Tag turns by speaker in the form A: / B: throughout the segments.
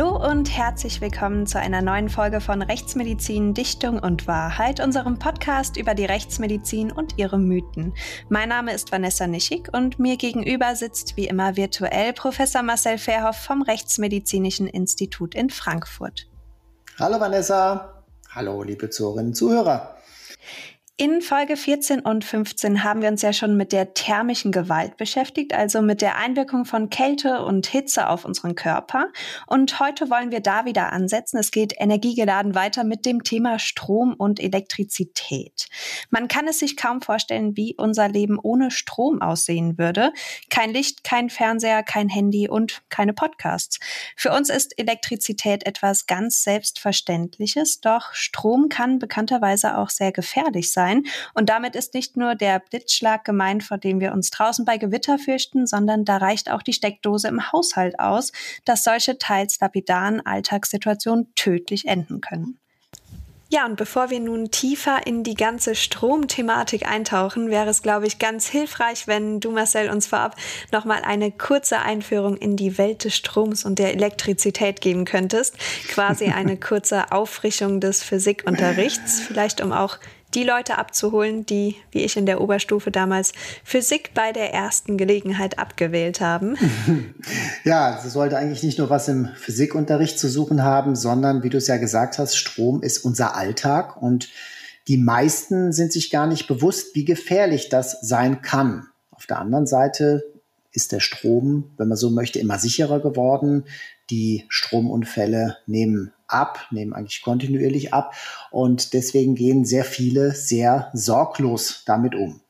A: Hallo und herzlich willkommen zu einer neuen Folge von Rechtsmedizin, Dichtung und Wahrheit, unserem Podcast über die Rechtsmedizin und ihre Mythen. Mein Name ist Vanessa Nischig und mir gegenüber sitzt wie immer virtuell Professor Marcel Verhoff vom Rechtsmedizinischen Institut in Frankfurt.
B: Hallo Vanessa. Hallo liebe Zuhörerinnen und Zuhörer.
A: In Folge 14 und 15 haben wir uns ja schon mit der thermischen Gewalt beschäftigt, also mit der Einwirkung von Kälte und Hitze auf unseren Körper. Und heute wollen wir da wieder ansetzen. Es geht energiegeladen weiter mit dem Thema Strom und Elektrizität. Man kann es sich kaum vorstellen, wie unser Leben ohne Strom aussehen würde. Kein Licht, kein Fernseher, kein Handy und keine Podcasts. Für uns ist Elektrizität etwas ganz Selbstverständliches, doch Strom kann bekannterweise auch sehr gefährlich sein sein. Und damit ist nicht nur der Blitzschlag gemeint, vor dem wir uns draußen bei Gewitter fürchten, sondern da reicht auch die Steckdose im Haushalt aus, dass solche teils lapidaren Alltagssituationen tödlich enden können. Ja, und bevor wir nun tiefer in die ganze Stromthematik eintauchen, wäre es, glaube ich, ganz hilfreich, wenn du, Marcel, uns vorab nochmal eine kurze Einführung in die Welt des Stroms und der Elektrizität geben könntest. Quasi eine kurze Auffrischung des Physikunterrichts, vielleicht um auch die Leute abzuholen, die, wie ich in der Oberstufe damals, Physik bei der ersten Gelegenheit abgewählt haben.
B: Ja, sie sollte eigentlich nicht nur was im Physikunterricht zu suchen haben, sondern, wie du es ja gesagt hast, Strom ist unser Alltag und die meisten sind sich gar nicht bewusst, wie gefährlich das sein kann. Auf der anderen Seite ist der Strom, wenn man so möchte, immer sicherer geworden. Die Stromunfälle nehmen ab, nehmen eigentlich kontinuierlich ab und deswegen gehen sehr viele sehr sorglos damit um.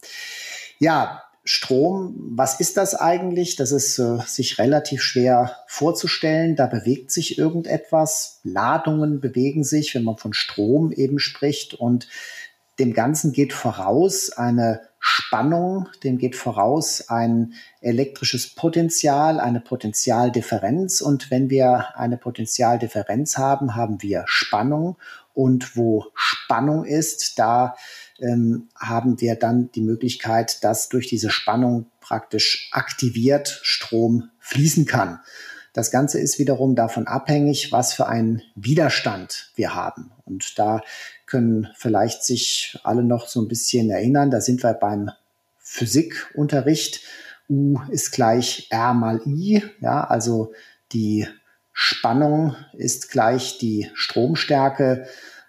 B: Ja, Strom, was ist das eigentlich? Das ist äh, sich relativ schwer vorzustellen. Da bewegt sich irgendetwas. Ladungen bewegen sich, wenn man von Strom eben spricht. Und dem Ganzen geht voraus eine Spannung, dem geht voraus ein elektrisches Potenzial, eine Potentialdifferenz. Und wenn wir eine Potentialdifferenz haben, haben wir Spannung. Und wo Spannung ist, da ähm, haben wir dann die Möglichkeit, dass durch diese Spannung praktisch aktiviert Strom fließen kann. Das Ganze ist wiederum davon abhängig, was für einen Widerstand wir haben. Und da können vielleicht sich alle noch so ein bisschen erinnern. Da sind wir beim Physikunterricht. U ist gleich R mal I. Ja, also die Spannung ist gleich die Stromstärke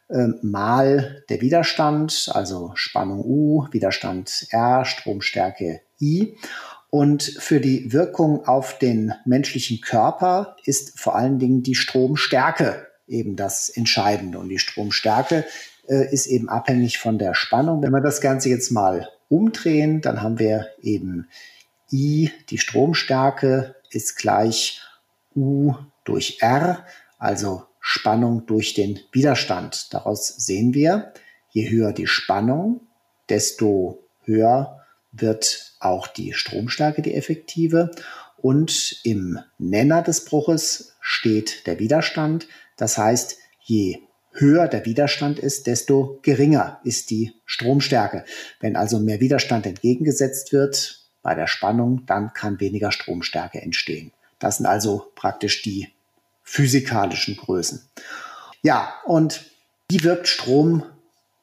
B: äh, mal der Widerstand, also Spannung U, Widerstand R, Stromstärke I. Und für die Wirkung auf den menschlichen Körper ist vor allen Dingen die Stromstärke eben das Entscheidende. Und die Stromstärke äh, ist eben abhängig von der Spannung. Wenn wir das Ganze jetzt mal umdrehen, dann haben wir eben I, die Stromstärke ist gleich U durch R, also Spannung durch den Widerstand. Daraus sehen wir, je höher die Spannung, desto höher wird auch die Stromstärke, die effektive. Und im Nenner des Bruches steht der Widerstand. Das heißt, je höher der Widerstand ist, desto geringer ist die Stromstärke. Wenn also mehr Widerstand entgegengesetzt wird bei der Spannung, dann kann weniger Stromstärke entstehen. Das sind also praktisch die physikalischen Größen. Ja, und wie wirkt Strom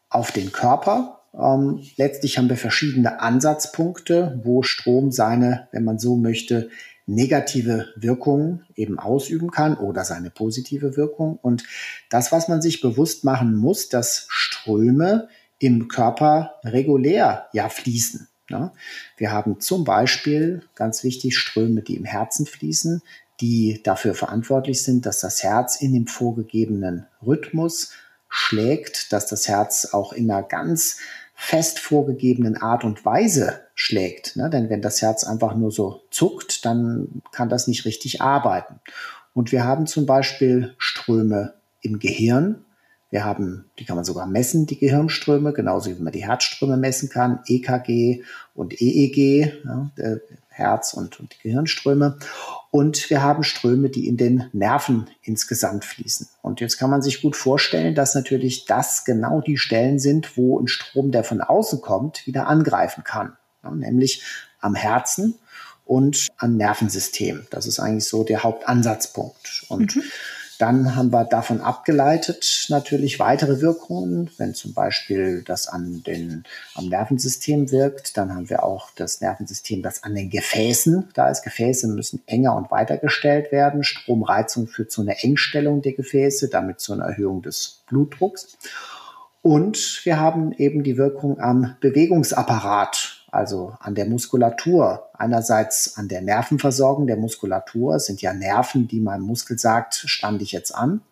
B: auf den Körper? Ähm, letztlich haben wir verschiedene Ansatzpunkte, wo Strom seine, wenn man so möchte, negative Wirkungen eben ausüben kann oder seine positive Wirkung. Und das, was man sich bewusst machen muss, dass Ströme im Körper regulär ja fließen. Ne? Wir haben zum Beispiel ganz wichtig Ströme, die im Herzen fließen, die dafür verantwortlich sind, dass das Herz in dem vorgegebenen Rhythmus schlägt, dass das Herz auch in einer ganz fest vorgegebenen Art und Weise schlägt. Ne? Denn wenn das Herz einfach nur so zuckt, dann kann das nicht richtig arbeiten. Und wir haben zum Beispiel Ströme im Gehirn. Wir haben, die kann man sogar messen, die Gehirnströme, genauso wie man die Herzströme messen kann, EKG und EEG, ja, Herz und, und die Gehirnströme. Und wir haben Ströme, die in den Nerven insgesamt fließen. Und jetzt kann man sich gut vorstellen, dass natürlich das genau die Stellen sind, wo ein Strom, der von außen kommt, wieder angreifen kann. Ja, nämlich am Herzen und am Nervensystem. Das ist eigentlich so der Hauptansatzpunkt. Und mhm. Dann haben wir davon abgeleitet natürlich weitere Wirkungen. Wenn zum Beispiel das an den, am Nervensystem wirkt, dann haben wir auch das Nervensystem, das an den Gefäßen da ist. Gefäße müssen enger und weiter gestellt werden. Stromreizung führt zu einer Engstellung der Gefäße, damit zu einer Erhöhung des Blutdrucks. Und wir haben eben die Wirkung am Bewegungsapparat also an der Muskulatur. Einerseits an der Nervenversorgung der Muskulatur sind ja Nerven, die mein Muskel sagt, stand ich jetzt an.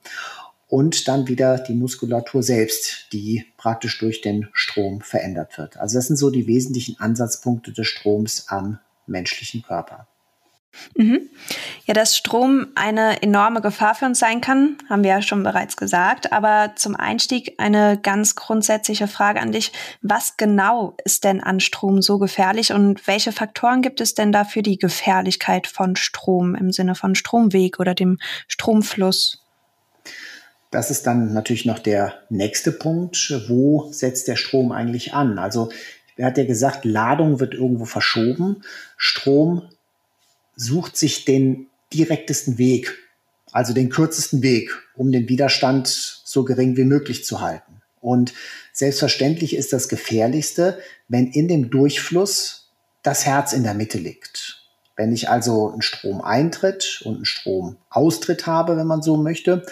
B: Und dann wieder die Muskulatur selbst, die praktisch durch den Strom verändert wird. Also das sind so die wesentlichen Ansatzpunkte des Stroms am menschlichen Körper.
A: Mhm. Ja, dass Strom eine enorme Gefahr für uns sein kann, haben wir ja schon bereits gesagt. Aber zum Einstieg eine ganz grundsätzliche Frage an dich. Was genau ist denn an Strom so gefährlich und welche Faktoren gibt es denn da für die Gefährlichkeit von Strom im Sinne von Stromweg oder dem Stromfluss?
B: Das ist dann natürlich noch der nächste Punkt. Wo setzt der Strom eigentlich an? Also, er hat ja gesagt, Ladung wird irgendwo verschoben. Strom sucht sich den direktesten Weg, also den kürzesten Weg, um den Widerstand so gering wie möglich zu halten. Und selbstverständlich ist das Gefährlichste, wenn in dem Durchfluss das Herz in der Mitte liegt. Wenn ich also einen Stromeintritt und einen Stromaustritt habe, wenn man so möchte,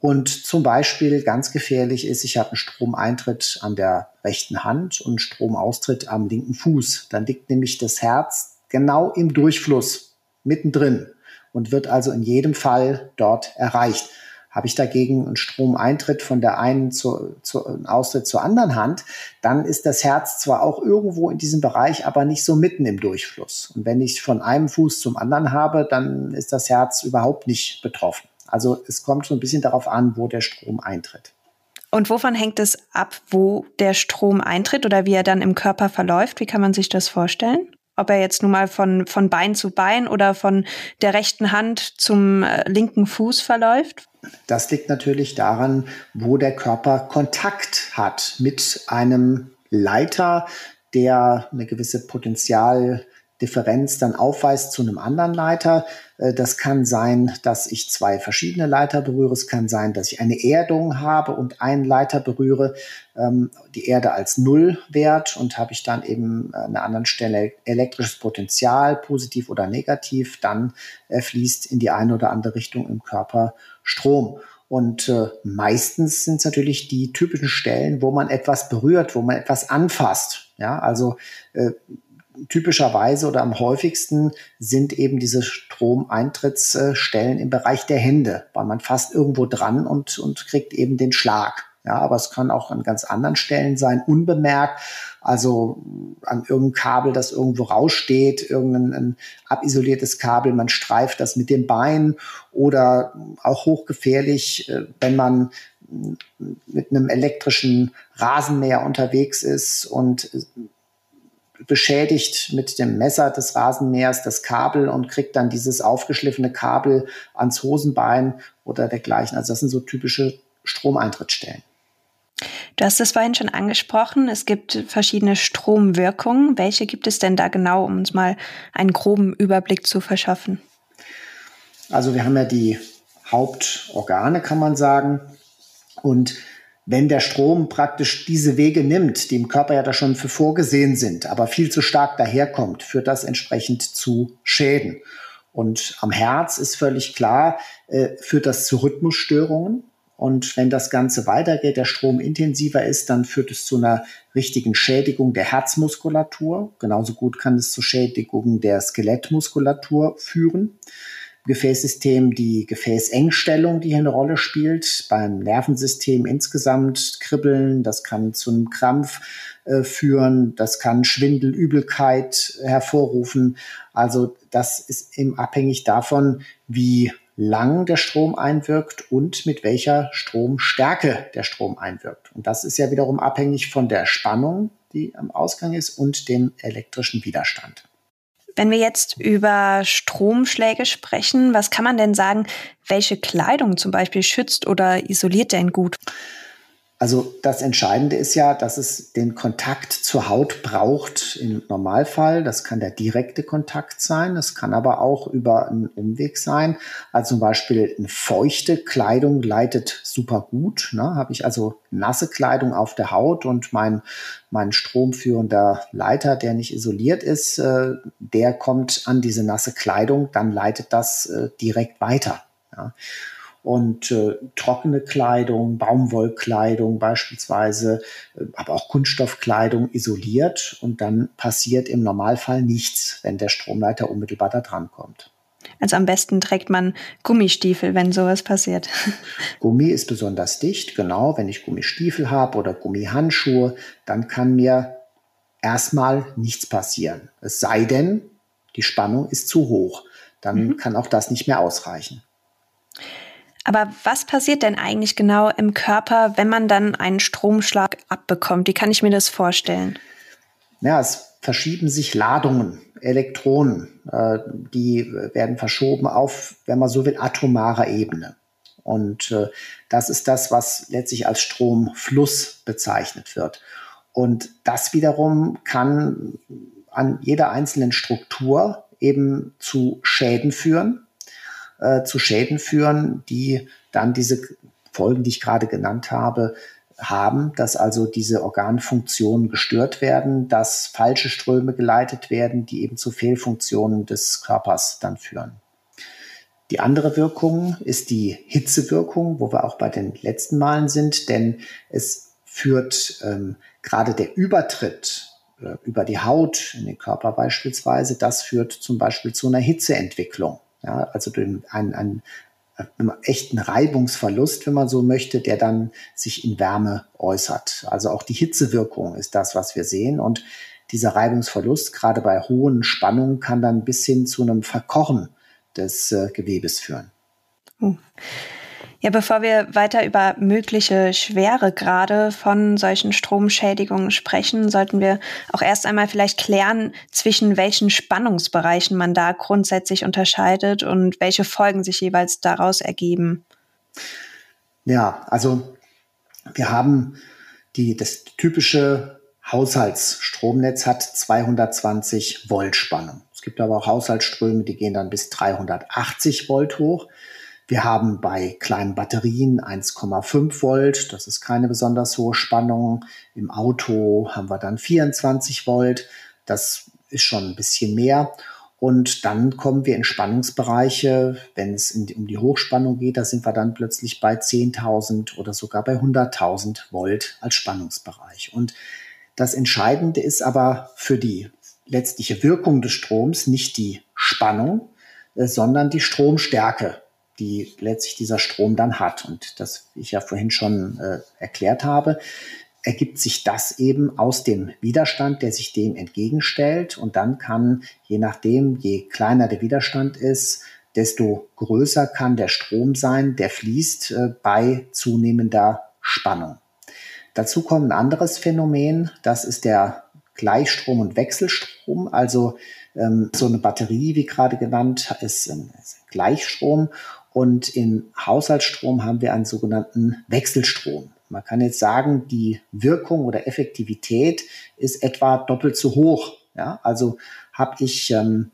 B: und zum Beispiel ganz gefährlich ist, ich habe einen Stromeintritt an der rechten Hand und einen Stromaustritt am linken Fuß. Dann liegt nämlich das Herz genau im Durchfluss mittendrin und wird also in jedem Fall dort erreicht. Habe ich dagegen einen Stromeintritt von der einen zur, zur Austritt zur anderen Hand, dann ist das Herz zwar auch irgendwo in diesem Bereich, aber nicht so mitten im Durchfluss. Und wenn ich von einem Fuß zum anderen habe, dann ist das Herz überhaupt nicht betroffen. Also es kommt so ein bisschen darauf an, wo der Strom eintritt.
A: Und wovon hängt es ab, wo der Strom eintritt oder wie er dann im Körper verläuft? Wie kann man sich das vorstellen? Ob er jetzt nun mal von, von Bein zu Bein oder von der rechten Hand zum äh, linken Fuß verläuft?
B: Das liegt natürlich daran, wo der Körper Kontakt hat mit einem Leiter, der eine gewisse Potenzial Differenz dann aufweist zu einem anderen Leiter. Äh, das kann sein, dass ich zwei verschiedene Leiter berühre. Es kann sein, dass ich eine Erdung habe und einen Leiter berühre, ähm, die Erde als Nullwert und habe ich dann eben an einer anderen Stelle elektrisches Potenzial, positiv oder negativ, dann fließt in die eine oder andere Richtung im Körper Strom. Und äh, meistens sind es natürlich die typischen Stellen, wo man etwas berührt, wo man etwas anfasst. Ja, also äh, typischerweise oder am häufigsten sind eben diese Stromeintrittsstellen im Bereich der Hände, weil man fast irgendwo dran und, und kriegt eben den Schlag. Ja, aber es kann auch an ganz anderen Stellen sein, unbemerkt. Also an irgendeinem Kabel, das irgendwo raussteht, irgendein abisoliertes Kabel, man streift das mit dem Bein oder auch hochgefährlich, äh, wenn man mit einem elektrischen Rasenmäher unterwegs ist und beschädigt mit dem Messer des Rasenmähers das Kabel und kriegt dann dieses aufgeschliffene Kabel ans Hosenbein oder dergleichen. Also das sind so typische Stromeintrittsstellen.
A: Du hast es vorhin schon angesprochen. Es gibt verschiedene Stromwirkungen. Welche gibt es denn da genau, um uns mal einen groben Überblick zu verschaffen?
B: Also wir haben ja die Hauptorgane, kann man sagen. Und wenn der Strom praktisch diese Wege nimmt, die im Körper ja da schon für vorgesehen sind, aber viel zu stark daherkommt, führt das entsprechend zu Schäden. Und am Herz ist völlig klar, äh, führt das zu Rhythmusstörungen. Und wenn das Ganze weitergeht, der Strom intensiver ist, dann führt es zu einer richtigen Schädigung der Herzmuskulatur. Genauso gut kann es zu Schädigungen der Skelettmuskulatur führen. Gefäßsystem die Gefäßengstellung, die hier eine Rolle spielt. Beim Nervensystem insgesamt Kribbeln, das kann zu einem Krampf äh, führen, das kann Schwindel, Übelkeit hervorrufen. Also das ist eben abhängig davon, wie lang der Strom einwirkt und mit welcher Stromstärke der Strom einwirkt. Und das ist ja wiederum abhängig von der Spannung, die am Ausgang ist und dem elektrischen Widerstand.
A: Wenn wir jetzt über Stromschläge sprechen, was kann man denn sagen, welche Kleidung zum Beispiel schützt oder isoliert denn gut?
B: Also das Entscheidende ist ja, dass es den Kontakt zur Haut braucht im Normalfall. Das kann der direkte Kontakt sein, das kann aber auch über einen Umweg sein. Also zum Beispiel eine feuchte Kleidung leitet super gut. Ne? Habe ich also nasse Kleidung auf der Haut und mein, mein stromführender Leiter, der nicht isoliert ist, äh, der kommt an diese nasse Kleidung, dann leitet das äh, direkt weiter. Ja? Und äh, trockene Kleidung, Baumwollkleidung beispielsweise, äh, aber auch Kunststoffkleidung isoliert und dann passiert im Normalfall nichts, wenn der Stromleiter unmittelbar da dran kommt.
A: Also am besten trägt man Gummistiefel, wenn sowas passiert.
B: Gummi ist besonders dicht, genau. Wenn ich Gummistiefel habe oder Gummihandschuhe, dann kann mir erstmal nichts passieren. Es sei denn, die Spannung ist zu hoch. Dann mhm. kann auch das nicht mehr ausreichen.
A: Aber was passiert denn eigentlich genau im Körper, wenn man dann einen Stromschlag abbekommt? Wie kann ich mir das vorstellen?
B: Ja, es verschieben sich Ladungen, Elektronen, äh, die werden verschoben auf, wenn man so will, atomarer Ebene. Und äh, das ist das, was letztlich als Stromfluss bezeichnet wird. Und das wiederum kann an jeder einzelnen Struktur eben zu Schäden führen äh, zu Schäden führen, die dann diese Folgen, die ich gerade genannt habe, haben, dass also diese Organfunktionen gestört werden, dass falsche Ströme geleitet werden, die eben zu Fehlfunktionen des Körpers dann führen. Die andere Wirkung ist die Hitzewirkung, wo wir auch bei den letzten Malen sind, denn es führt ähm, gerade der Übertritt äh, über die Haut in den Körper beispielsweise, das führt zum Beispiel zu einer Hitzeentwicklung. Ja, also einen, einen, einen echten Reibungsverlust, wenn man so möchte, der dann sich in Wärme äußert. Also auch die Hitzewirkung ist das, was wir sehen. Und dieser Reibungsverlust, gerade bei hohen Spannungen, kann dann bis hin zu einem Verkochen des äh, Gewebes führen.
A: Uh. Ja, bevor wir weiter über mögliche Schweregrade von solchen Stromschädigungen sprechen, sollten wir auch erst einmal vielleicht klären, zwischen welchen Spannungsbereichen man da grundsätzlich unterscheidet und welche Folgen sich jeweils daraus ergeben.
B: Ja, also wir haben die, das typische Haushaltsstromnetz hat 220 Volt Spannung. Es gibt aber auch Haushaltsströme, die gehen dann bis 380 Volt hoch. Wir haben bei kleinen Batterien 1,5 Volt, das ist keine besonders hohe Spannung. Im Auto haben wir dann 24 Volt, das ist schon ein bisschen mehr. Und dann kommen wir in Spannungsbereiche, wenn es in, um die Hochspannung geht, da sind wir dann plötzlich bei 10.000 oder sogar bei 100.000 Volt als Spannungsbereich. Und das Entscheidende ist aber für die letztliche Wirkung des Stroms nicht die Spannung, äh, sondern die Stromstärke die letztlich dieser Strom dann hat. Und das, wie ich ja vorhin schon äh, erklärt habe, ergibt sich das eben aus dem Widerstand, der sich dem entgegenstellt. Und dann kann, je nachdem, je kleiner der Widerstand ist, desto größer kann der Strom sein, der fließt äh, bei zunehmender Spannung. Dazu kommt ein anderes Phänomen, das ist der Gleichstrom und Wechselstrom. Also ähm, so eine Batterie, wie gerade genannt, ist ein Gleichstrom und in Haushaltsstrom haben wir einen sogenannten Wechselstrom. Man kann jetzt sagen, die Wirkung oder Effektivität ist etwa doppelt so hoch. Ja, also habe ich ähm,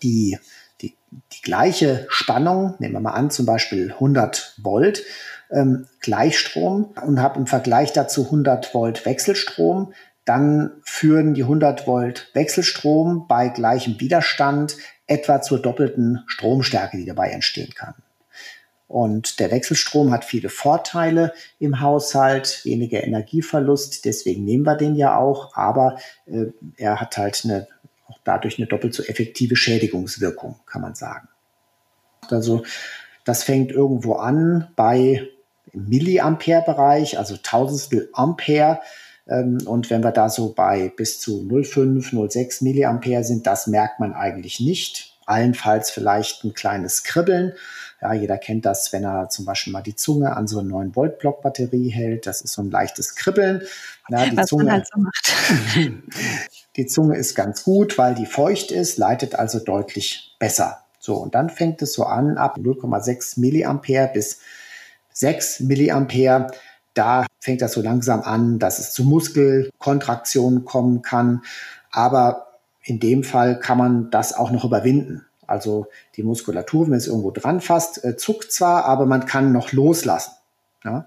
B: die, die, die gleiche Spannung, nehmen wir mal an, zum Beispiel 100 Volt, ähm, Gleichstrom und habe im Vergleich dazu 100 Volt Wechselstrom, dann führen die 100 Volt Wechselstrom bei gleichem Widerstand etwa zur doppelten Stromstärke, die dabei entstehen kann. Und der Wechselstrom hat viele Vorteile im Haushalt, weniger Energieverlust, deswegen nehmen wir den ja auch, aber äh, er hat halt eine, auch dadurch eine doppelt so effektive Schädigungswirkung, kann man sagen. Also das fängt irgendwo an bei Milliampere-Bereich, also Tausendstel Ampere. Ähm, und wenn wir da so bei bis zu 0,5, 0,6 Milliampere sind, das merkt man eigentlich nicht. Allenfalls vielleicht ein kleines Kribbeln. Ja, jeder kennt das, wenn er zum Beispiel mal die Zunge an so einen 9 Volt Block Batterie hält. Das ist so ein leichtes Kribbeln. Ja, die Was Zunge, man halt so macht. die Zunge ist ganz gut, weil die feucht ist, leitet also deutlich besser. So, und dann fängt es so an, ab 0,6 Milliampere bis 6 Milliampere da fängt das so langsam an, dass es zu Muskelkontraktionen kommen kann. Aber in dem Fall kann man das auch noch überwinden. Also die Muskulatur, wenn es irgendwo dran fasst, äh, zuckt zwar, aber man kann noch loslassen. Ja?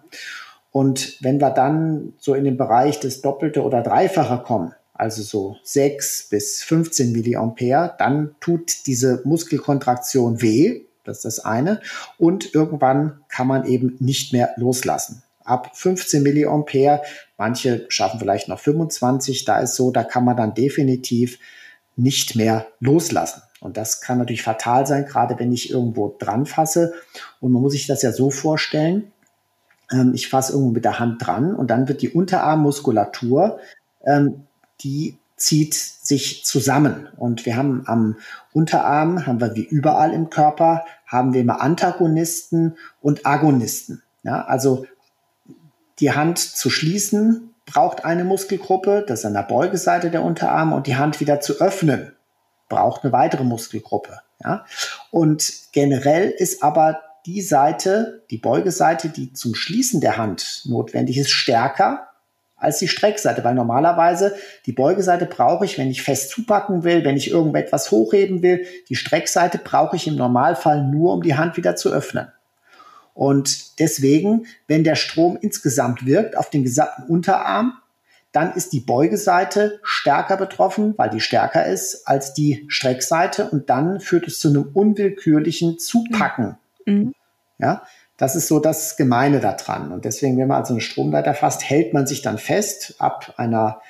B: Und wenn wir dann so in den Bereich des Doppelte oder Dreifache kommen, also so 6 bis 15 Milliampere, dann tut diese Muskelkontraktion weh. Das ist das eine. Und irgendwann kann man eben nicht mehr loslassen. Ab 15 Milliampere, manche schaffen vielleicht noch 25, da ist so, da kann man dann definitiv nicht mehr loslassen. Und das kann natürlich fatal sein, gerade wenn ich irgendwo dran fasse. Und man muss sich das ja so vorstellen. Ähm, ich fasse irgendwo mit der Hand dran und dann wird die Unterarmmuskulatur, ähm, die zieht sich zusammen. Und wir haben am Unterarm, haben wir wie überall im Körper, haben wir immer Antagonisten und Agonisten. Ja, also die Hand zu schließen braucht eine Muskelgruppe, das ist an der Beugeseite der Unterarme, und die Hand wieder zu öffnen braucht eine weitere Muskelgruppe. Ja? Und generell ist aber die Seite, die Beugeseite, die zum Schließen der Hand notwendig ist, stärker als die Streckseite, weil normalerweise die Beugeseite brauche ich, wenn ich fest zupacken will, wenn ich irgendetwas hochheben will. Die Streckseite brauche ich im Normalfall nur, um die Hand wieder zu öffnen. Und deswegen, wenn der Strom insgesamt wirkt auf den gesamten Unterarm, dann ist die Beugeseite stärker betroffen, weil die stärker ist als die Streckseite und dann führt es zu einem unwillkürlichen Zupacken. Mhm. Ja, das ist so das Gemeine daran. Und deswegen, wenn man also eine Stromleiter fasst, hält man sich dann fest ab einer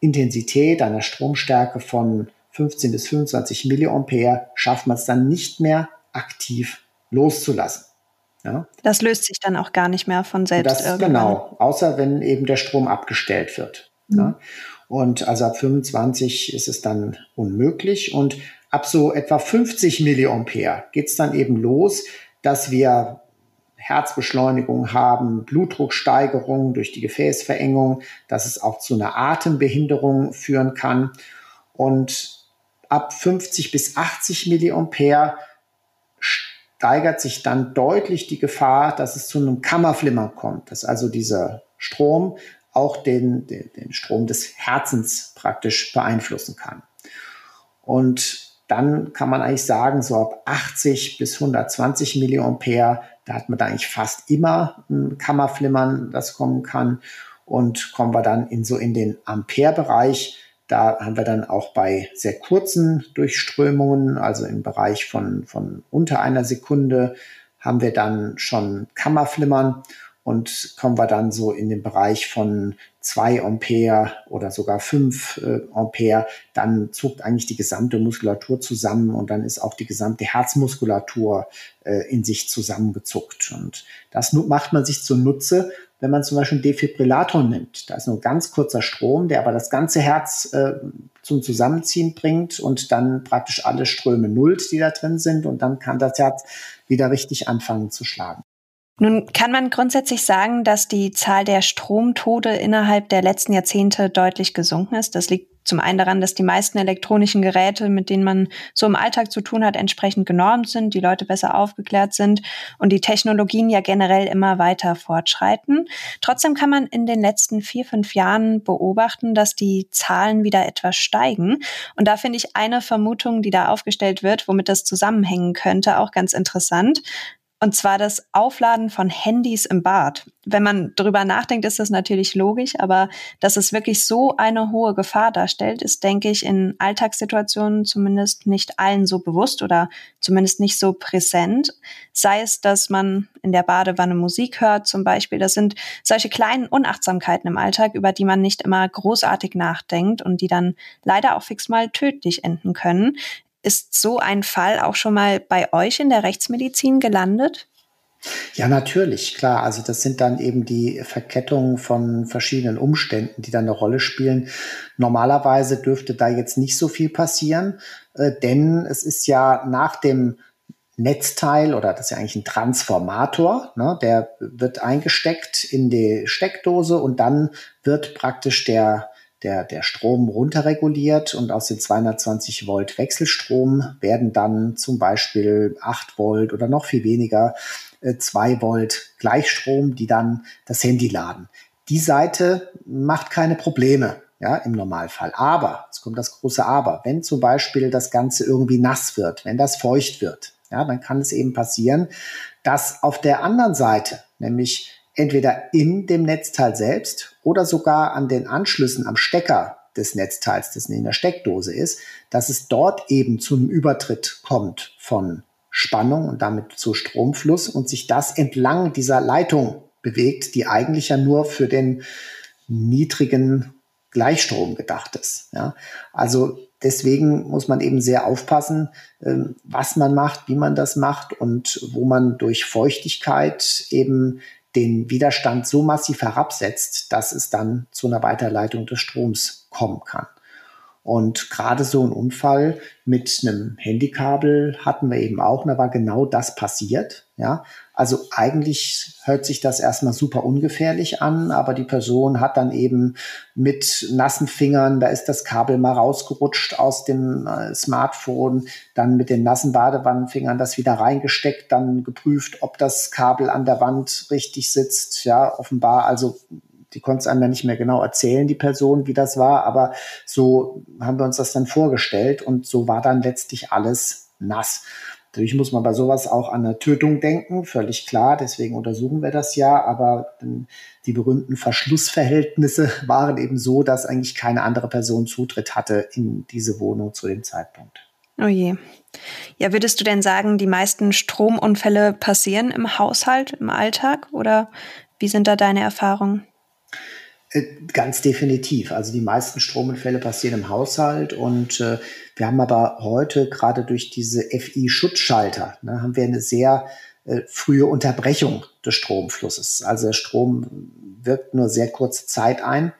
B: Intensität, einer Stromstärke von 15 bis 25 Milliampere, schafft man es dann nicht mehr aktiv loszulassen.
A: Ja? Das löst sich dann auch gar nicht mehr von selbst.
B: Das, irgendwann. Genau, außer wenn eben der Strom abgestellt wird. Mhm. Ja? Und also ab 25 ist es dann unmöglich. Und ab so etwa 50 Milliampere geht es dann eben los, dass wir Herzbeschleunigung haben, Blutdrucksteigerung durch die Gefäßverengung, dass es auch zu einer Atembehinderung führen kann. Und ab 50 bis 80 Milliampere steigert sich dann deutlich die Gefahr, dass es zu einem Kammerflimmern kommt, dass also dieser Strom auch den, den, den Strom des Herzens praktisch beeinflussen kann. Und dann kann man eigentlich sagen, so ab 80 bis 120 Milliampere, da hat man da eigentlich fast immer ein Kammerflimmern, das kommen kann. Und kommen wir dann in so in den Ampere-Bereich, da haben wir dann auch bei sehr kurzen Durchströmungen, also im Bereich von, von unter einer Sekunde, haben wir dann schon Kammerflimmern und kommen wir dann so in den Bereich von zwei Ampere oder sogar fünf äh, Ampere, dann zuckt eigentlich die gesamte Muskulatur zusammen und dann ist auch die gesamte Herzmuskulatur äh, in sich zusammengezuckt. Und das macht man sich zunutze, wenn man zum Beispiel einen Defibrillator nimmt. Da ist nur ganz kurzer Strom, der aber das ganze Herz äh, zum Zusammenziehen bringt und dann praktisch alle Ströme nullt, die da drin sind. Und dann kann das Herz wieder richtig anfangen zu schlagen.
A: Nun kann man grundsätzlich sagen, dass die Zahl der Stromtode innerhalb der letzten Jahrzehnte deutlich gesunken ist. Das liegt zum einen daran, dass die meisten elektronischen Geräte, mit denen man so im Alltag zu tun hat, entsprechend genormt sind, die Leute besser aufgeklärt sind und die Technologien ja generell immer weiter fortschreiten. Trotzdem kann man in den letzten vier, fünf Jahren beobachten, dass die Zahlen wieder etwas steigen. Und da finde ich eine Vermutung, die da aufgestellt wird, womit das zusammenhängen könnte, auch ganz interessant. Und zwar das Aufladen von Handys im Bad. Wenn man drüber nachdenkt, ist das natürlich logisch, aber dass es wirklich so eine hohe Gefahr darstellt, ist, denke ich, in Alltagssituationen zumindest nicht allen so bewusst oder zumindest nicht so präsent. Sei es, dass man in der Badewanne Musik hört zum Beispiel. Das sind solche kleinen Unachtsamkeiten im Alltag, über die man nicht immer großartig nachdenkt und die dann leider auch fix mal tödlich enden können. Ist so ein Fall auch schon mal bei euch in der Rechtsmedizin gelandet?
B: Ja, natürlich, klar. Also das sind dann eben die Verkettungen von verschiedenen Umständen, die dann eine Rolle spielen. Normalerweise dürfte da jetzt nicht so viel passieren, äh, denn es ist ja nach dem Netzteil oder das ist ja eigentlich ein Transformator, ne, der wird eingesteckt in die Steckdose und dann wird praktisch der der, der Strom runterreguliert und aus den 220 Volt Wechselstrom werden dann zum Beispiel 8 Volt oder noch viel weniger äh, 2 Volt Gleichstrom, die dann das Handy laden. Die Seite macht keine Probleme ja, im Normalfall. Aber, es kommt das große Aber, wenn zum Beispiel das Ganze irgendwie nass wird, wenn das feucht wird, ja, dann kann es eben passieren, dass auf der anderen Seite, nämlich entweder in dem Netzteil selbst oder sogar an den Anschlüssen am Stecker des Netzteils, das in der Steckdose ist, dass es dort eben zu einem Übertritt kommt von Spannung und damit zu Stromfluss und sich das entlang dieser Leitung bewegt, die eigentlich ja nur für den niedrigen Gleichstrom gedacht ist. Ja? Also deswegen muss man eben sehr aufpassen, ähm, was man macht, wie man das macht und wo man durch Feuchtigkeit eben den Widerstand so massiv herabsetzt, dass es dann zu einer Weiterleitung des Stroms kommen kann. Und gerade so ein Unfall mit einem Handykabel hatten wir eben auch, und da war genau das passiert. Ja, also eigentlich hört sich das erstmal super ungefährlich an, aber die Person hat dann eben mit nassen Fingern, da ist das Kabel mal rausgerutscht aus dem äh, Smartphone, dann mit den nassen Badewannenfingern das wieder reingesteckt, dann geprüft, ob das Kabel an der Wand richtig sitzt. Ja, offenbar also die konnte es einem ja nicht mehr genau erzählen, die Person, wie das war, aber so haben wir uns das dann vorgestellt und so war dann letztlich alles nass. Natürlich muss man bei sowas auch an eine Tötung denken, völlig klar, deswegen untersuchen wir das ja, aber die berühmten Verschlussverhältnisse waren eben so, dass eigentlich keine andere Person Zutritt hatte in diese Wohnung zu dem Zeitpunkt.
A: Oh je. Ja, würdest du denn sagen, die meisten Stromunfälle passieren im Haushalt, im Alltag oder wie sind da deine Erfahrungen?
B: Äh, ganz definitiv. Also die meisten Stromunfälle passieren im Haushalt und äh, wir haben aber heute gerade durch diese FI-Schutzschalter, ne, haben wir eine sehr äh, frühe Unterbrechung des Stromflusses. Also der Strom wirkt nur sehr kurze Zeit ein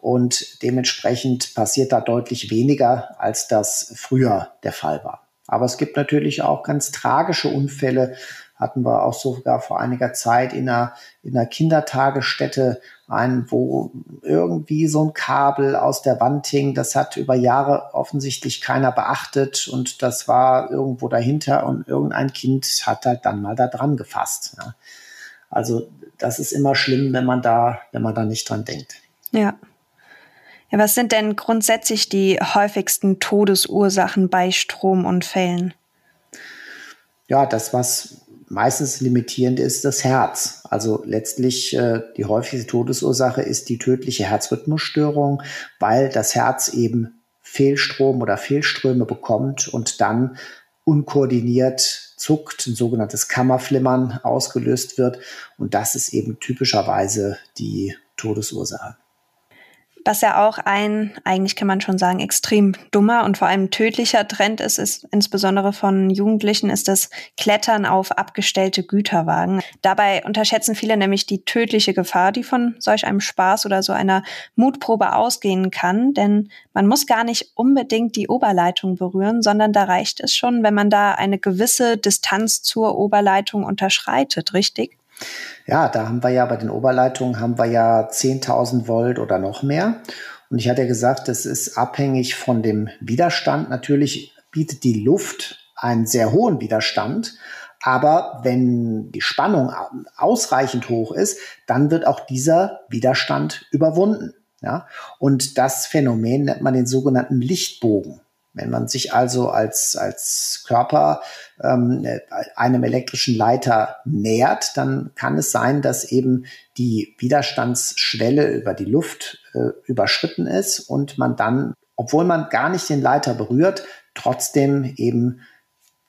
B: und dementsprechend passiert da deutlich weniger, als das früher der Fall war. Aber es gibt natürlich auch ganz tragische Unfälle, hatten wir auch sogar vor einiger Zeit in einer, in einer Kindertagesstätte ein, wo irgendwie so ein Kabel aus der Wand hing. Das hat über Jahre offensichtlich keiner beachtet und das war irgendwo dahinter und irgendein Kind hat halt dann mal da dran gefasst. Ja. Also das ist immer schlimm, wenn man da, wenn man da nicht dran denkt.
A: Ja. Ja, was sind denn grundsätzlich die häufigsten Todesursachen bei Stromunfällen?
B: Ja, das, was meistens limitierend ist das Herz. Also letztlich äh, die häufigste Todesursache ist die tödliche Herzrhythmusstörung, weil das Herz eben Fehlstrom oder Fehlströme bekommt und dann unkoordiniert zuckt, ein sogenanntes Kammerflimmern ausgelöst wird. Und das ist eben typischerweise die Todesursache.
A: Was ja auch ein, eigentlich kann man schon sagen, extrem dummer und vor allem tödlicher Trend ist, ist insbesondere von Jugendlichen, ist das Klettern auf abgestellte Güterwagen. Dabei unterschätzen viele nämlich die tödliche Gefahr, die von solch einem Spaß oder so einer Mutprobe ausgehen kann. Denn man muss gar nicht unbedingt die Oberleitung berühren, sondern da reicht es schon, wenn man da eine gewisse Distanz zur Oberleitung unterschreitet, richtig?
B: Ja, da haben wir ja bei den Oberleitungen haben wir ja 10.000 Volt oder noch mehr. Und ich hatte ja gesagt, das ist abhängig von dem Widerstand. Natürlich bietet die Luft einen sehr hohen Widerstand. Aber wenn die Spannung ausreichend hoch ist, dann wird auch dieser Widerstand überwunden. Ja? Und das Phänomen nennt man den sogenannten Lichtbogen. Wenn man sich also als, als Körper ähm, einem elektrischen Leiter nähert, dann kann es sein, dass eben die Widerstandsschwelle über die Luft äh, überschritten ist und man dann, obwohl man gar nicht den Leiter berührt, trotzdem eben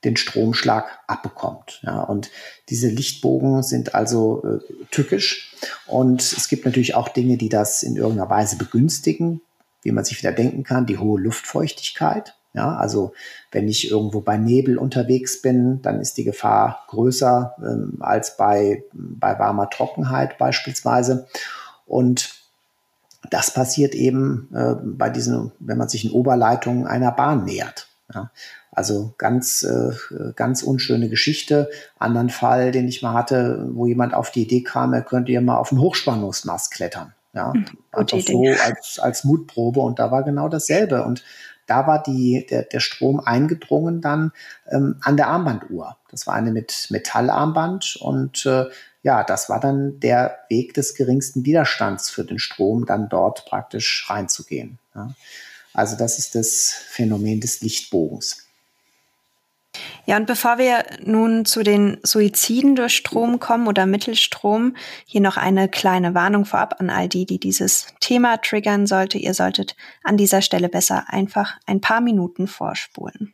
B: den Stromschlag abbekommt. Ja, und diese Lichtbogen sind also äh, tückisch. Und es gibt natürlich auch Dinge, die das in irgendeiner Weise begünstigen wie man sich wieder denken kann, die hohe Luftfeuchtigkeit. Ja, also wenn ich irgendwo bei Nebel unterwegs bin, dann ist die Gefahr größer ähm, als bei, bei warmer Trockenheit beispielsweise. Und das passiert eben äh, bei diesen, wenn man sich in Oberleitungen einer Bahn nähert. Ja. Also ganz, äh, ganz unschöne Geschichte. Anderen Fall, den ich mal hatte, wo jemand auf die Idee kam, er könnte ja mal auf einen Hochspannungsmast klettern. Ja, hm, einfach so als, als Mutprobe und da war genau dasselbe. Und da war die, der, der Strom eingedrungen dann ähm, an der Armbanduhr. Das war eine mit Metallarmband und äh, ja, das war dann der Weg des geringsten Widerstands für den Strom, dann dort praktisch reinzugehen. Ja. Also das ist das Phänomen des Lichtbogens.
A: Ja, und bevor wir nun zu den Suiziden durch Strom kommen oder Mittelstrom, hier noch eine kleine Warnung vorab an all die, die dieses Thema triggern sollte. Ihr solltet an dieser Stelle besser einfach ein paar Minuten vorspulen.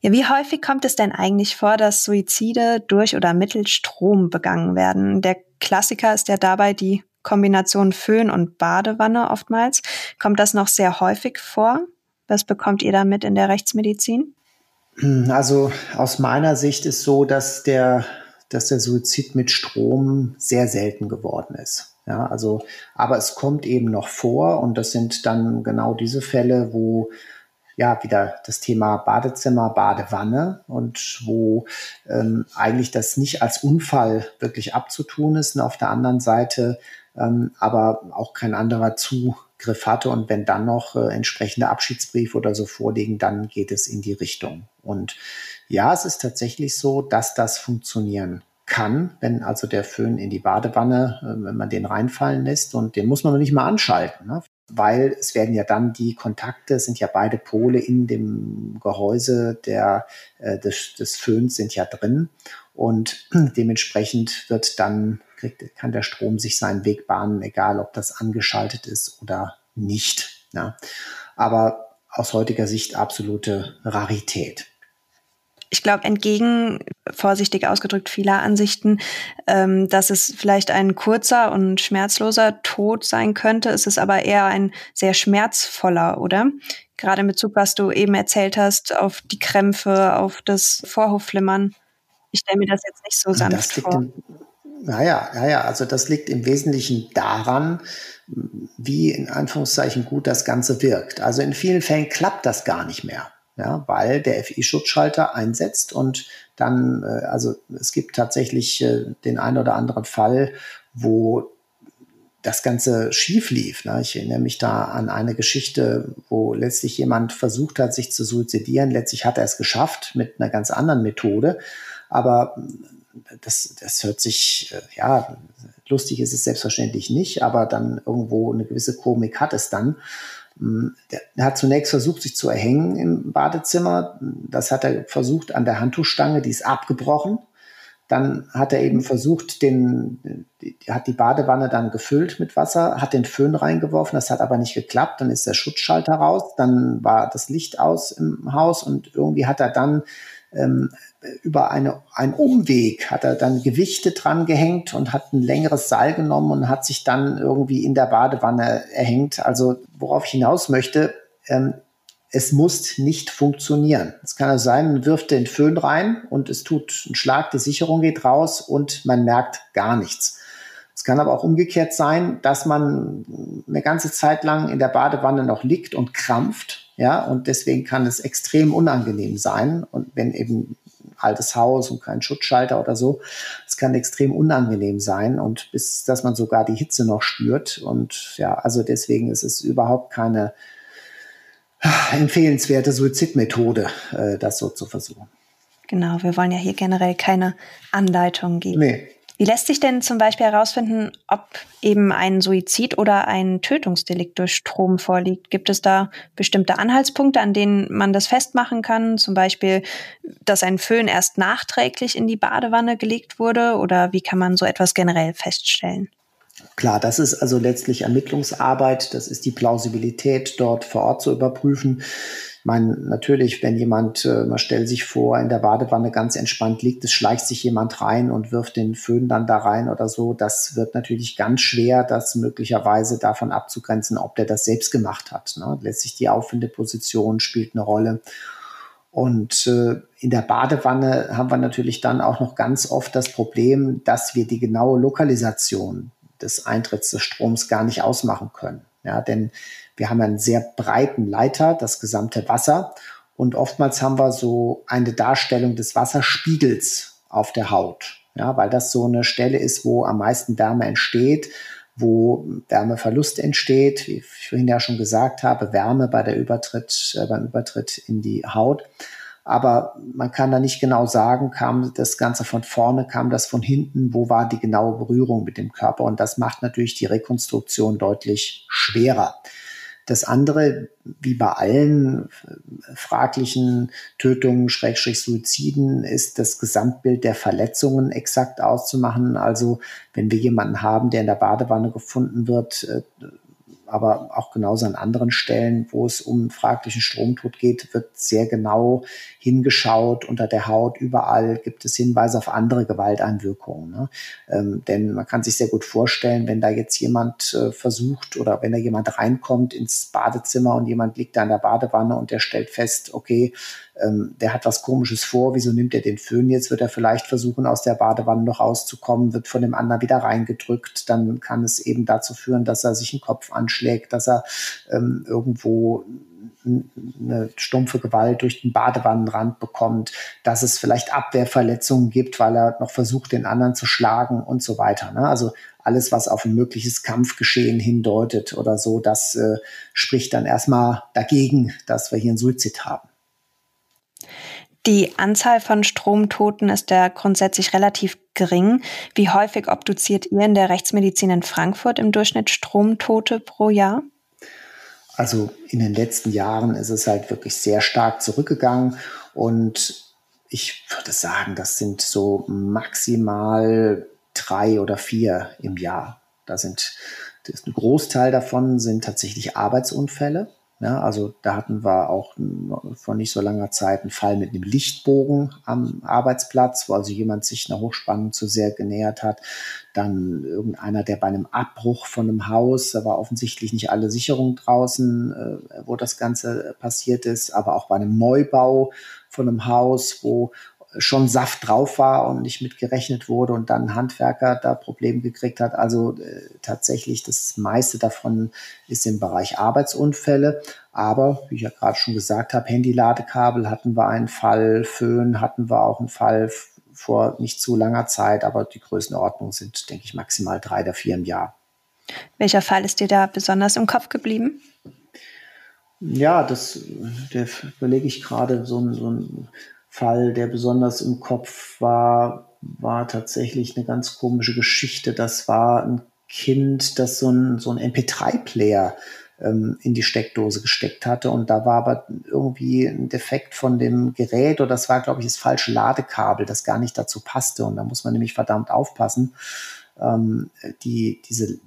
A: Ja, wie häufig kommt es denn eigentlich vor, dass Suizide durch oder mittels Strom begangen werden? Der Klassiker ist ja dabei die Kombination Föhn und Badewanne oftmals. Kommt das noch sehr häufig vor? Was bekommt ihr damit in der Rechtsmedizin?
B: Also aus meiner Sicht ist so, dass der, dass der Suizid mit Strom sehr selten geworden ist. Ja, also, aber es kommt eben noch vor und das sind dann genau diese Fälle, wo ja wieder das Thema Badezimmer, Badewanne und wo ähm, eigentlich das nicht als Unfall wirklich abzutun ist und auf der anderen Seite ähm, aber auch kein anderer Zugriff hatte und wenn dann noch äh, entsprechende Abschiedsbriefe oder so vorliegen, dann geht es in die Richtung. Und ja, es ist tatsächlich so, dass das funktionieren kann, wenn also der Föhn in die Badewanne, äh, wenn man den reinfallen lässt und den muss man noch nicht mal anschalten, ne? weil es werden ja dann die Kontakte, sind ja beide Pole in dem Gehäuse der, äh, des, des Föhns sind ja drin und dementsprechend wird dann, kriegt, kann der Strom sich seinen Weg bahnen, egal ob das angeschaltet ist oder nicht. Ja. Aber aus heutiger Sicht absolute Rarität
A: ich glaube, entgegen, vorsichtig ausgedrückt, vieler Ansichten, ähm, dass es vielleicht ein kurzer und schmerzloser Tod sein könnte, ist es aber eher ein sehr schmerzvoller, oder? Gerade in Bezug, was du eben erzählt hast, auf die Krämpfe, auf das Vorhofflimmern. Ich stelle mir das jetzt nicht so sanft vor.
B: Naja, naja, also das liegt im Wesentlichen daran, wie in Anführungszeichen gut das Ganze wirkt. Also in vielen Fällen klappt das gar nicht mehr ja, weil der FI-Schutzschalter einsetzt und dann, äh, also es gibt tatsächlich äh, den einen oder anderen Fall, wo das Ganze schief lief. Ne? Ich erinnere mich da an eine Geschichte, wo letztlich jemand versucht hat, sich zu suizidieren. Letztlich hat er es geschafft mit einer ganz anderen Methode. Aber das, das hört sich, äh, ja, lustig ist es selbstverständlich nicht, aber dann irgendwo eine gewisse Komik hat es dann. Hm, der hat zunächst versucht, sich zu erhängen im Badezimmer. Das hat er versucht an der Handtuchstange, die ist abgebrochen. Dann hat er eben versucht, den, hat die Badewanne dann gefüllt mit Wasser, hat den Föhn reingeworfen, das hat aber nicht geklappt. Dann ist der Schutzschalter raus, dann war das Licht aus im Haus und irgendwie hat er dann ähm, über eine, einen Umweg hat er dann Gewichte dran gehängt und hat ein längeres Seil genommen und hat sich dann irgendwie in der Badewanne erhängt. Also worauf ich hinaus möchte, ähm, es muss nicht funktionieren. Es kann also sein, man wirft den Föhn rein und es tut einen Schlag, die Sicherung geht raus und man merkt gar nichts. Es kann aber auch umgekehrt sein, dass man eine ganze Zeit lang in der Badewanne noch liegt und krampft ja, und deswegen kann es extrem unangenehm sein. Und wenn eben altes Haus und kein Schutzschalter oder so, es kann extrem unangenehm sein und bis, dass man sogar die Hitze noch spürt. Und ja, also deswegen ist es überhaupt keine empfehlenswerte Suizidmethode, äh, das so zu versuchen.
A: Genau, wir wollen ja hier generell keine Anleitung geben. Nee, wie lässt sich denn zum Beispiel herausfinden, ob eben ein Suizid oder ein Tötungsdelikt durch Strom vorliegt? Gibt es da bestimmte Anhaltspunkte, an denen man das festmachen kann? Zum Beispiel, dass ein Föhn erst nachträglich in die Badewanne gelegt wurde? Oder wie kann man so etwas generell feststellen?
B: Klar, das ist also letztlich Ermittlungsarbeit. Das ist die Plausibilität dort vor Ort zu überprüfen meine, natürlich, wenn jemand, äh, man stellt sich vor, in der Badewanne ganz entspannt liegt, es schleicht sich jemand rein und wirft den Föhn dann da rein oder so, das wird natürlich ganz schwer, das möglicherweise davon abzugrenzen, ob der das selbst gemacht hat. Ne? Letztlich die Auffindeposition spielt eine Rolle. Und äh, in der Badewanne haben wir natürlich dann auch noch ganz oft das Problem, dass wir die genaue Lokalisation des Eintritts des Stroms gar nicht ausmachen können. Ja, denn wir haben einen sehr breiten Leiter, das gesamte Wasser. Und oftmals haben wir so eine Darstellung des Wasserspiegels auf der Haut. Ja, weil das so eine Stelle ist, wo am meisten Wärme entsteht. wo Wärmeverlust entsteht, wie ich vorhin ja schon gesagt habe, Wärme bei der Übertritt, äh, beim Übertritt in die Haut. Aber man kann da nicht genau sagen, kam das Ganze von vorne, kam das von hinten, wo war die genaue Berührung mit dem Körper. Und das macht natürlich die Rekonstruktion deutlich schwerer. Das andere, wie bei allen fraglichen Tötungen, Schrägstrich Suiziden, ist das Gesamtbild der Verletzungen exakt auszumachen. Also wenn wir jemanden haben, der in der Badewanne gefunden wird, äh, aber auch genauso an anderen Stellen, wo es um fraglichen Stromtod geht, wird sehr genau hingeschaut unter der Haut. Überall gibt es Hinweise auf andere Gewalteinwirkungen. Ne? Ähm, denn man kann sich sehr gut vorstellen, wenn da jetzt jemand äh, versucht oder wenn da jemand reinkommt ins Badezimmer und jemand liegt da in der Badewanne und der stellt fest, okay, ähm, der hat was Komisches vor, wieso nimmt er den Föhn? Jetzt wird er vielleicht versuchen, aus der Badewanne noch rauszukommen, wird von dem anderen wieder reingedrückt. Dann kann es eben dazu führen, dass er sich einen Kopf anschlägt, dass er ähm, irgendwo eine stumpfe Gewalt durch den Badewannenrand bekommt, dass es vielleicht Abwehrverletzungen gibt, weil er noch versucht, den anderen zu schlagen und so weiter. Ne? Also alles, was auf ein mögliches Kampfgeschehen hindeutet oder so, das äh, spricht dann erstmal dagegen, dass wir hier einen Suizid haben.
A: Die Anzahl von Stromtoten ist ja grundsätzlich relativ gering. Wie häufig obduziert ihr in der Rechtsmedizin in Frankfurt im Durchschnitt Stromtote pro Jahr?
B: Also in den letzten Jahren ist es halt wirklich sehr stark zurückgegangen und ich würde sagen, das sind so maximal drei oder vier im Jahr. Da sind ein Großteil davon sind tatsächlich Arbeitsunfälle. Ja, also da hatten wir auch vor nicht so langer Zeit einen Fall mit einem Lichtbogen am Arbeitsplatz, wo also jemand sich einer Hochspannung zu sehr genähert hat. Dann irgendeiner, der bei einem Abbruch von einem Haus, da war offensichtlich nicht alle Sicherungen draußen, äh, wo das Ganze passiert ist, aber auch bei einem Neubau von einem Haus, wo schon Saft drauf war und nicht mit gerechnet wurde und dann ein Handwerker da Probleme gekriegt hat. Also äh, tatsächlich das meiste davon ist im Bereich Arbeitsunfälle. Aber wie ich ja gerade schon gesagt habe, Handyladekabel hatten wir einen Fall, Föhn hatten wir auch einen Fall vor nicht zu langer Zeit, aber die Größenordnung sind, denke ich, maximal drei oder vier im Jahr.
A: Welcher Fall ist dir da besonders im Kopf geblieben?
B: Ja, das der überlege ich gerade so ein, so ein Fall, der besonders im Kopf war, war tatsächlich eine ganz komische Geschichte. Das war ein Kind, das so ein, so ein MP3-Player ähm, in die Steckdose gesteckt hatte. Und da war aber irgendwie ein Defekt von dem Gerät oder das war, glaube ich, das falsche Ladekabel, das gar nicht dazu passte. Und da muss man nämlich verdammt aufpassen. Ähm, die, diese,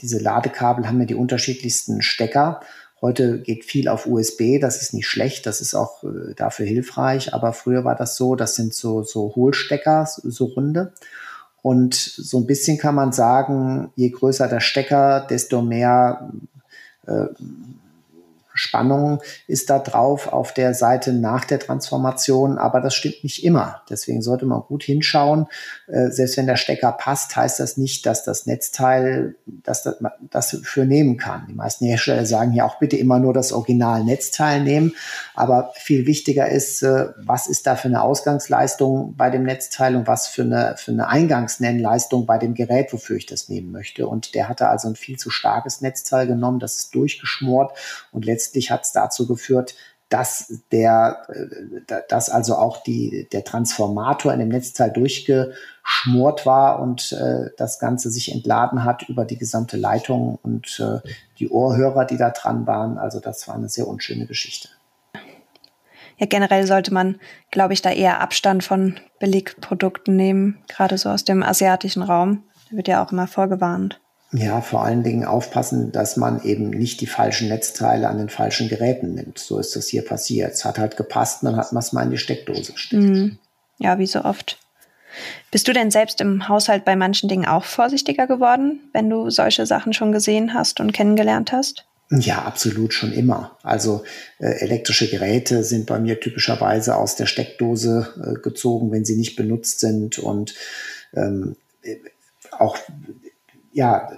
B: diese Ladekabel haben ja die unterschiedlichsten Stecker. Heute geht viel auf USB, das ist nicht schlecht, das ist auch äh, dafür hilfreich, aber früher war das so, das sind so, so Hohlstecker, so runde. Und so ein bisschen kann man sagen, je größer der Stecker, desto mehr äh, Spannung ist da drauf auf der Seite nach der Transformation, aber das stimmt nicht immer. Deswegen sollte man gut hinschauen. Äh, selbst wenn der Stecker passt, heißt das nicht, dass das Netzteil dass das, das für nehmen kann. Die meisten Hersteller sagen ja auch bitte immer nur das Original-Netzteil nehmen. Aber viel wichtiger ist, äh, was ist da für eine Ausgangsleistung bei dem Netzteil und was für eine, für eine Eingangsnennleistung bei dem Gerät, wofür ich das nehmen möchte. Und der hatte also ein viel zu starkes Netzteil genommen, das ist durchgeschmort und letztendlich letztlich hat es dazu geführt, dass der, äh, dass also auch die, der Transformator in dem Netzteil durchgeschmort war und äh, das Ganze sich entladen hat über die gesamte Leitung und äh, die Ohrhörer, die da dran waren. Also das war eine sehr unschöne Geschichte.
A: Ja, generell sollte man, glaube ich, da eher Abstand von Billigprodukten nehmen, gerade so aus dem asiatischen Raum. Da wird ja auch immer vorgewarnt.
B: Ja, vor allen Dingen aufpassen, dass man eben nicht die falschen Netzteile an den falschen Geräten nimmt. So ist das hier passiert. Es hat halt gepasst, dann hat man es mal in die Steckdose gesteckt. Mhm.
A: Ja, wie so oft. Bist du denn selbst im Haushalt bei manchen Dingen auch vorsichtiger geworden, wenn du solche Sachen schon gesehen hast und kennengelernt hast?
B: Ja, absolut schon immer. Also äh, elektrische Geräte sind bei mir typischerweise aus der Steckdose äh, gezogen, wenn sie nicht benutzt sind und ähm, äh, auch ja,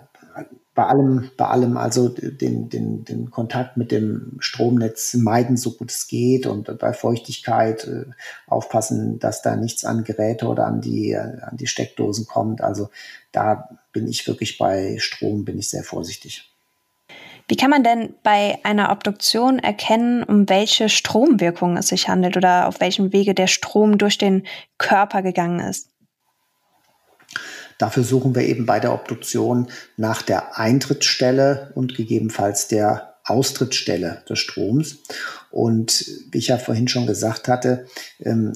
B: bei allem, bei allem also den, den, den Kontakt mit dem Stromnetz meiden, so gut es geht und bei Feuchtigkeit äh, aufpassen, dass da nichts an Geräte oder an die, an die Steckdosen kommt. Also da bin ich wirklich bei Strom, bin ich sehr vorsichtig.
A: Wie kann man denn bei einer Obduktion erkennen, um welche Stromwirkung es sich handelt oder auf welchem Wege der Strom durch den Körper gegangen ist?
B: Dafür suchen wir eben bei der Obduktion nach der Eintrittsstelle und gegebenenfalls der Austrittsstelle des Stroms. Und wie ich ja vorhin schon gesagt hatte, ähm,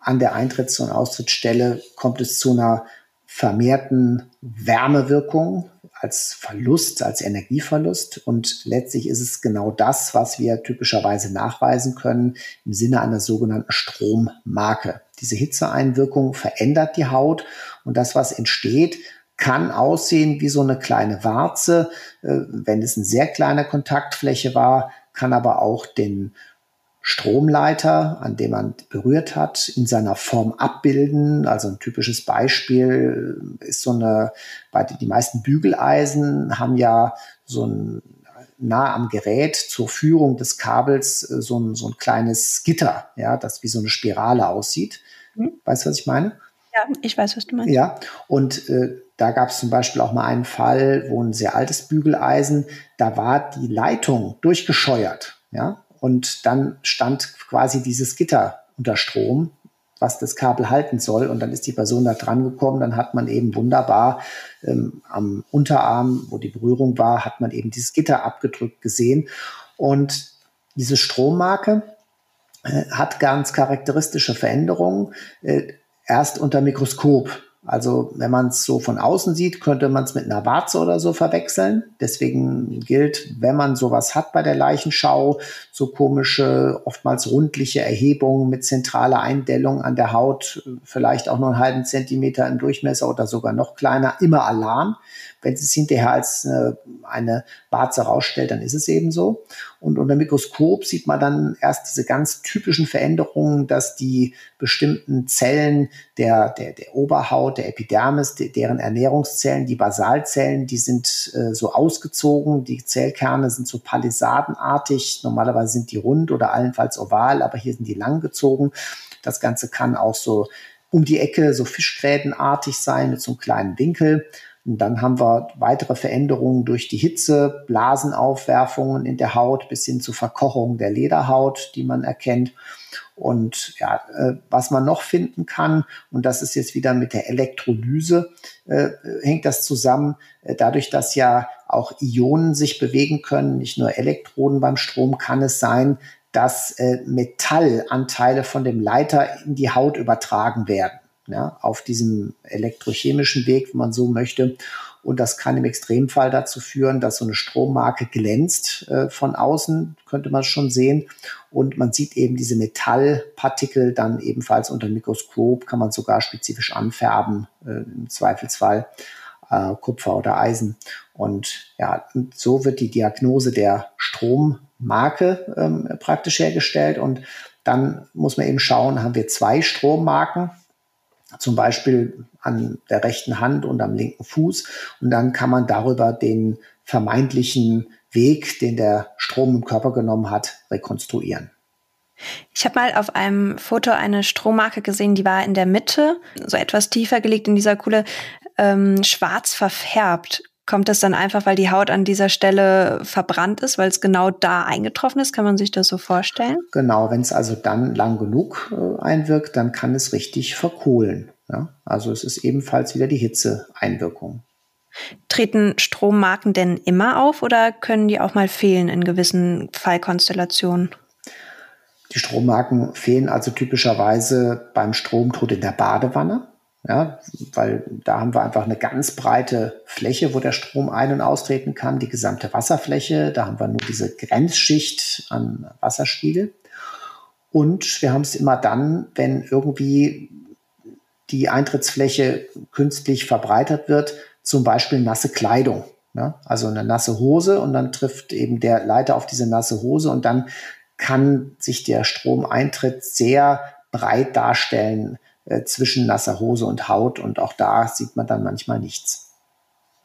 B: an der Eintritts- und Austrittsstelle kommt es zu einer vermehrten Wärmewirkung als Verlust, als Energieverlust. Und letztlich ist es genau das, was wir typischerweise nachweisen können im Sinne einer sogenannten Strommarke. Diese Hitzeeinwirkung verändert die Haut und das, was entsteht, kann aussehen wie so eine kleine Warze. Äh, wenn es eine sehr kleine Kontaktfläche war, kann aber auch den Stromleiter, an dem man berührt hat, in seiner Form abbilden. Also ein typisches Beispiel ist so eine, die meisten Bügeleisen haben ja so ein nah am Gerät zur Führung des Kabels äh, so ein, so ein kleines Gitter, ja, das wie so eine Spirale aussieht. Hm? Weißt du, was ich meine?
A: Ja, ich weiß, was du meinst.
B: Ja, und äh, da gab es zum Beispiel auch mal einen Fall, wo ein sehr altes Bügeleisen, da war die Leitung durchgescheuert, ja, und dann stand quasi dieses Gitter unter Strom, was das Kabel halten soll. Und dann ist die Person da dran gekommen. Dann hat man eben wunderbar ähm, am Unterarm, wo die Berührung war, hat man eben dieses Gitter abgedrückt gesehen. Und diese Strommarke äh, hat ganz charakteristische Veränderungen. Erst unter Mikroskop also wenn man es so von außen sieht, könnte man es mit einer Warze oder so verwechseln. Deswegen gilt, wenn man sowas hat bei der Leichenschau, so komische, oftmals rundliche Erhebungen mit zentraler Eindellung an der Haut, vielleicht auch nur einen halben Zentimeter im Durchmesser oder sogar noch kleiner, immer Alarm. Wenn es hinterher als eine, eine Warze rausstellt, dann ist es eben so. Und unter Mikroskop sieht man dann erst diese ganz typischen Veränderungen, dass die bestimmten Zellen der, der, der Oberhaut, der Epidermis, de, deren Ernährungszellen, die Basalzellen, die sind äh, so ausgezogen. Die Zellkerne sind so palisadenartig. Normalerweise sind die rund oder allenfalls oval, aber hier sind die lang gezogen. Das Ganze kann auch so um die Ecke so fischgrätenartig sein mit so einem kleinen Winkel. Und dann haben wir weitere Veränderungen durch die Hitze, Blasenaufwerfungen in der Haut bis hin zu Verkochung der Lederhaut, die man erkennt. Und ja, äh, was man noch finden kann, und das ist jetzt wieder mit der Elektrolyse, äh, hängt das zusammen, äh, dadurch, dass ja auch Ionen sich bewegen können, nicht nur Elektroden beim Strom, kann es sein, dass äh, Metallanteile von dem Leiter in die Haut übertragen werden ja, auf diesem elektrochemischen Weg, wenn man so möchte. Und das kann im Extremfall dazu führen, dass so eine Strommarke glänzt äh, von außen, könnte man schon sehen. Und man sieht eben diese Metallpartikel dann ebenfalls unter dem Mikroskop, kann man sogar spezifisch anfärben, äh, im Zweifelsfall äh, Kupfer oder Eisen. Und ja, und so wird die Diagnose der Strommarke ähm, praktisch hergestellt. Und dann muss man eben schauen, haben wir zwei Strommarken zum Beispiel an der rechten Hand und am linken Fuß. Und dann kann man darüber den vermeintlichen Weg, den der Strom im Körper genommen hat, rekonstruieren.
A: Ich habe mal auf einem Foto eine Strommarke gesehen, die war in der Mitte, so etwas tiefer gelegt in dieser Kuhle, ähm, schwarz verfärbt. Kommt das dann einfach, weil die Haut an dieser Stelle verbrannt ist, weil es genau da eingetroffen ist? Kann man sich das so vorstellen?
B: Genau, wenn es also dann lang genug äh, einwirkt, dann kann es richtig verkohlen. Ja? Also es ist ebenfalls wieder die Hitzeeinwirkung.
A: Treten Strommarken denn immer auf oder können die auch mal fehlen in gewissen Fallkonstellationen?
B: Die Strommarken fehlen also typischerweise beim Stromtod in der Badewanne. Ja, weil da haben wir einfach eine ganz breite Fläche, wo der Strom ein- und austreten kann, die gesamte Wasserfläche. Da haben wir nur diese Grenzschicht an Wasserspiegel. Und wir haben es immer dann, wenn irgendwie die Eintrittsfläche künstlich verbreitert wird, zum Beispiel nasse Kleidung. Ja, also eine nasse Hose und dann trifft eben der Leiter auf diese nasse Hose und dann kann sich der Stromeintritt sehr breit darstellen äh, zwischen nasser Hose und Haut und auch da sieht man dann manchmal nichts.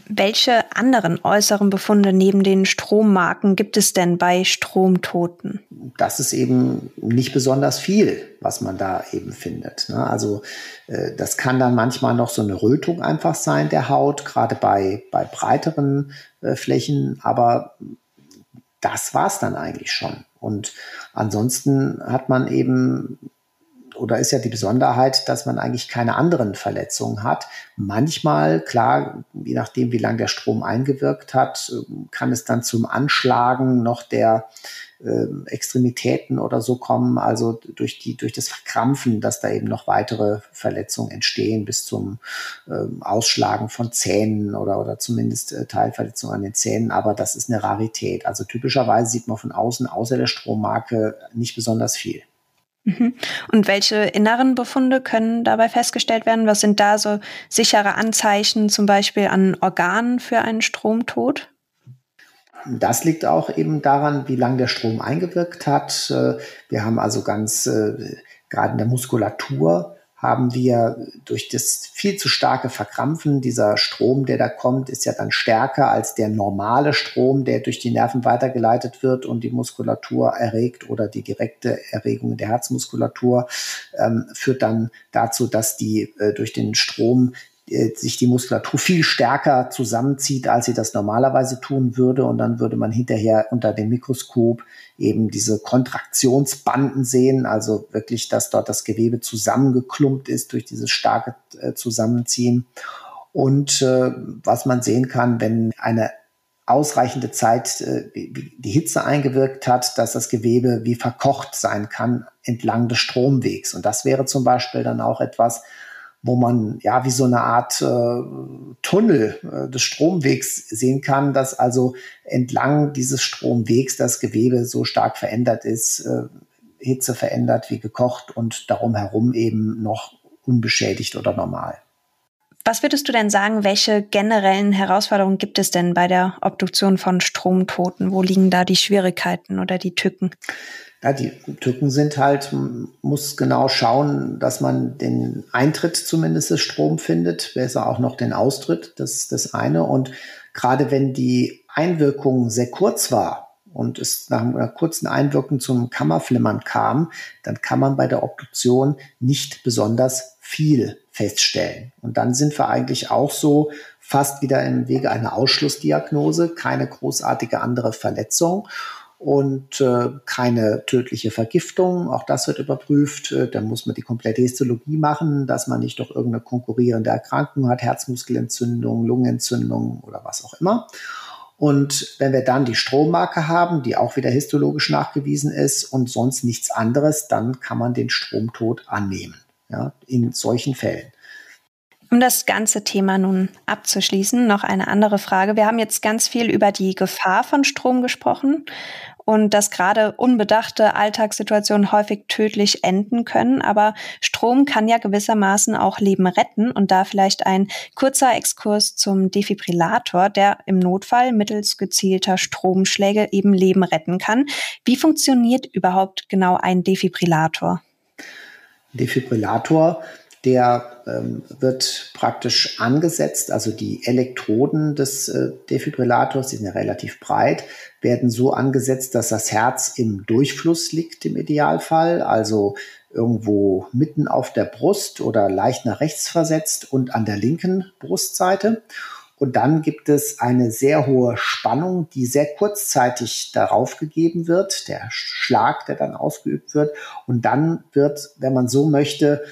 A: Welche anderen äußeren Befunde neben den Strommarken gibt es denn bei Stromtoten?
B: Das ist eben nicht besonders viel, was man da eben findet. Ne? Also äh, das kann dann manchmal noch so eine Rötung einfach sein der Haut, gerade bei, bei breiteren äh, Flächen, aber das war es dann eigentlich schon. Und ansonsten hat man eben oder ist ja die Besonderheit, dass man eigentlich keine anderen Verletzungen hat. Manchmal, klar, je nachdem, wie lange der Strom eingewirkt hat, kann es dann zum Anschlagen noch der äh, Extremitäten oder so kommen, also durch, die, durch das Verkrampfen, dass da eben noch weitere Verletzungen entstehen, bis zum äh, Ausschlagen von Zähnen oder, oder zumindest äh, Teilverletzungen an den Zähnen. Aber das ist eine Rarität. Also typischerweise sieht man von außen, außer der Strommarke, nicht besonders viel.
A: Mhm. Und welche inneren Befunde können dabei festgestellt werden? Was sind da so sichere Anzeichen, zum Beispiel an Organen für einen Stromtod?
B: Das liegt auch eben daran, wie lange der Strom eingewirkt hat. Äh, wir haben also ganz, äh, gerade in der Muskulatur, haben wir durch das viel zu starke Verkrampfen, dieser Strom, der da kommt, ist ja dann stärker als der normale Strom, der durch die Nerven weitergeleitet wird und die Muskulatur erregt oder die direkte Erregung der Herzmuskulatur ähm, führt dann dazu, dass die äh, durch den Strom sich die Muskulatur viel stärker zusammenzieht, als sie das normalerweise tun würde. Und dann würde man hinterher unter dem Mikroskop eben diese Kontraktionsbanden sehen, also wirklich, dass dort das Gewebe zusammengeklumpt ist durch dieses starke äh, Zusammenziehen. Und äh, was man sehen kann, wenn eine ausreichende Zeit äh, die Hitze eingewirkt hat, dass das Gewebe wie verkocht sein kann entlang des Stromwegs. Und das wäre zum Beispiel dann auch etwas, wo man ja wie so eine Art äh, Tunnel äh, des Stromwegs sehen kann, dass also entlang dieses Stromwegs das Gewebe so stark verändert ist, äh, Hitze verändert wie gekocht und darum herum eben noch unbeschädigt oder normal.
A: Was würdest du denn sagen, welche generellen Herausforderungen gibt es denn bei der Obduktion von Stromtoten? Wo liegen da die Schwierigkeiten oder die Tücken?
B: Ja, die Tücken sind halt, muss genau schauen, dass man den Eintritt zumindest des Strom findet, besser auch noch den Austritt, das ist das eine. Und gerade wenn die Einwirkung sehr kurz war und es nach einer kurzen Einwirkung zum Kammerflimmern kam, dann kann man bei der Obduktion nicht besonders viel feststellen. Und dann sind wir eigentlich auch so fast wieder im Wege einer Ausschlussdiagnose, keine großartige andere Verletzung und äh, keine tödliche Vergiftung. Auch das wird überprüft. Äh, dann muss man die komplette Histologie machen, dass man nicht doch irgendeine konkurrierende Erkrankung hat, Herzmuskelentzündung, Lungenentzündung oder was auch immer. Und wenn wir dann die Strommarke haben, die auch wieder histologisch nachgewiesen ist und sonst nichts anderes, dann kann man den Stromtod annehmen. Ja, in solchen Fällen.
A: Um das ganze Thema nun abzuschließen, noch eine andere Frage. Wir haben jetzt ganz viel über die Gefahr von Strom gesprochen und dass gerade unbedachte Alltagssituationen häufig tödlich enden können. Aber Strom kann ja gewissermaßen auch Leben retten und da vielleicht ein kurzer Exkurs zum Defibrillator, der im Notfall mittels gezielter Stromschläge eben Leben retten kann. Wie funktioniert überhaupt genau ein Defibrillator?
B: Defibrillator der ähm, wird praktisch angesetzt, also die Elektroden des äh, Defibrillators, die sind ja relativ breit, werden so angesetzt, dass das Herz im Durchfluss liegt im Idealfall, also irgendwo mitten auf der Brust oder leicht nach rechts versetzt und an der linken Brustseite. Und dann gibt es eine sehr hohe Spannung, die sehr kurzzeitig darauf gegeben wird, der Schlag, der dann ausgeübt wird. Und dann wird, wenn man so möchte,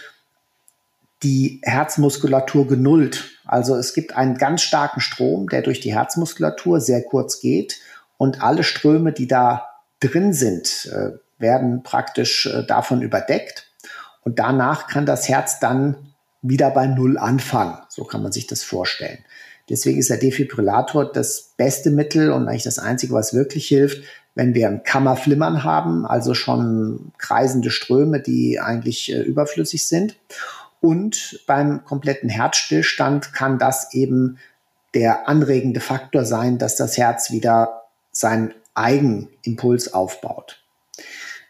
B: die Herzmuskulatur genullt. Also es gibt einen ganz starken Strom, der durch die Herzmuskulatur sehr kurz geht und alle Ströme, die da drin sind, äh, werden praktisch äh, davon überdeckt und danach kann das Herz dann wieder bei Null anfangen. So kann man sich das vorstellen. Deswegen ist der Defibrillator das beste Mittel und eigentlich das einzige, was wirklich hilft, wenn wir ein Kammerflimmern haben, also schon kreisende Ströme, die eigentlich äh, überflüssig sind. Und beim kompletten Herzstillstand kann das eben der anregende Faktor sein, dass das Herz wieder seinen Eigenimpuls aufbaut.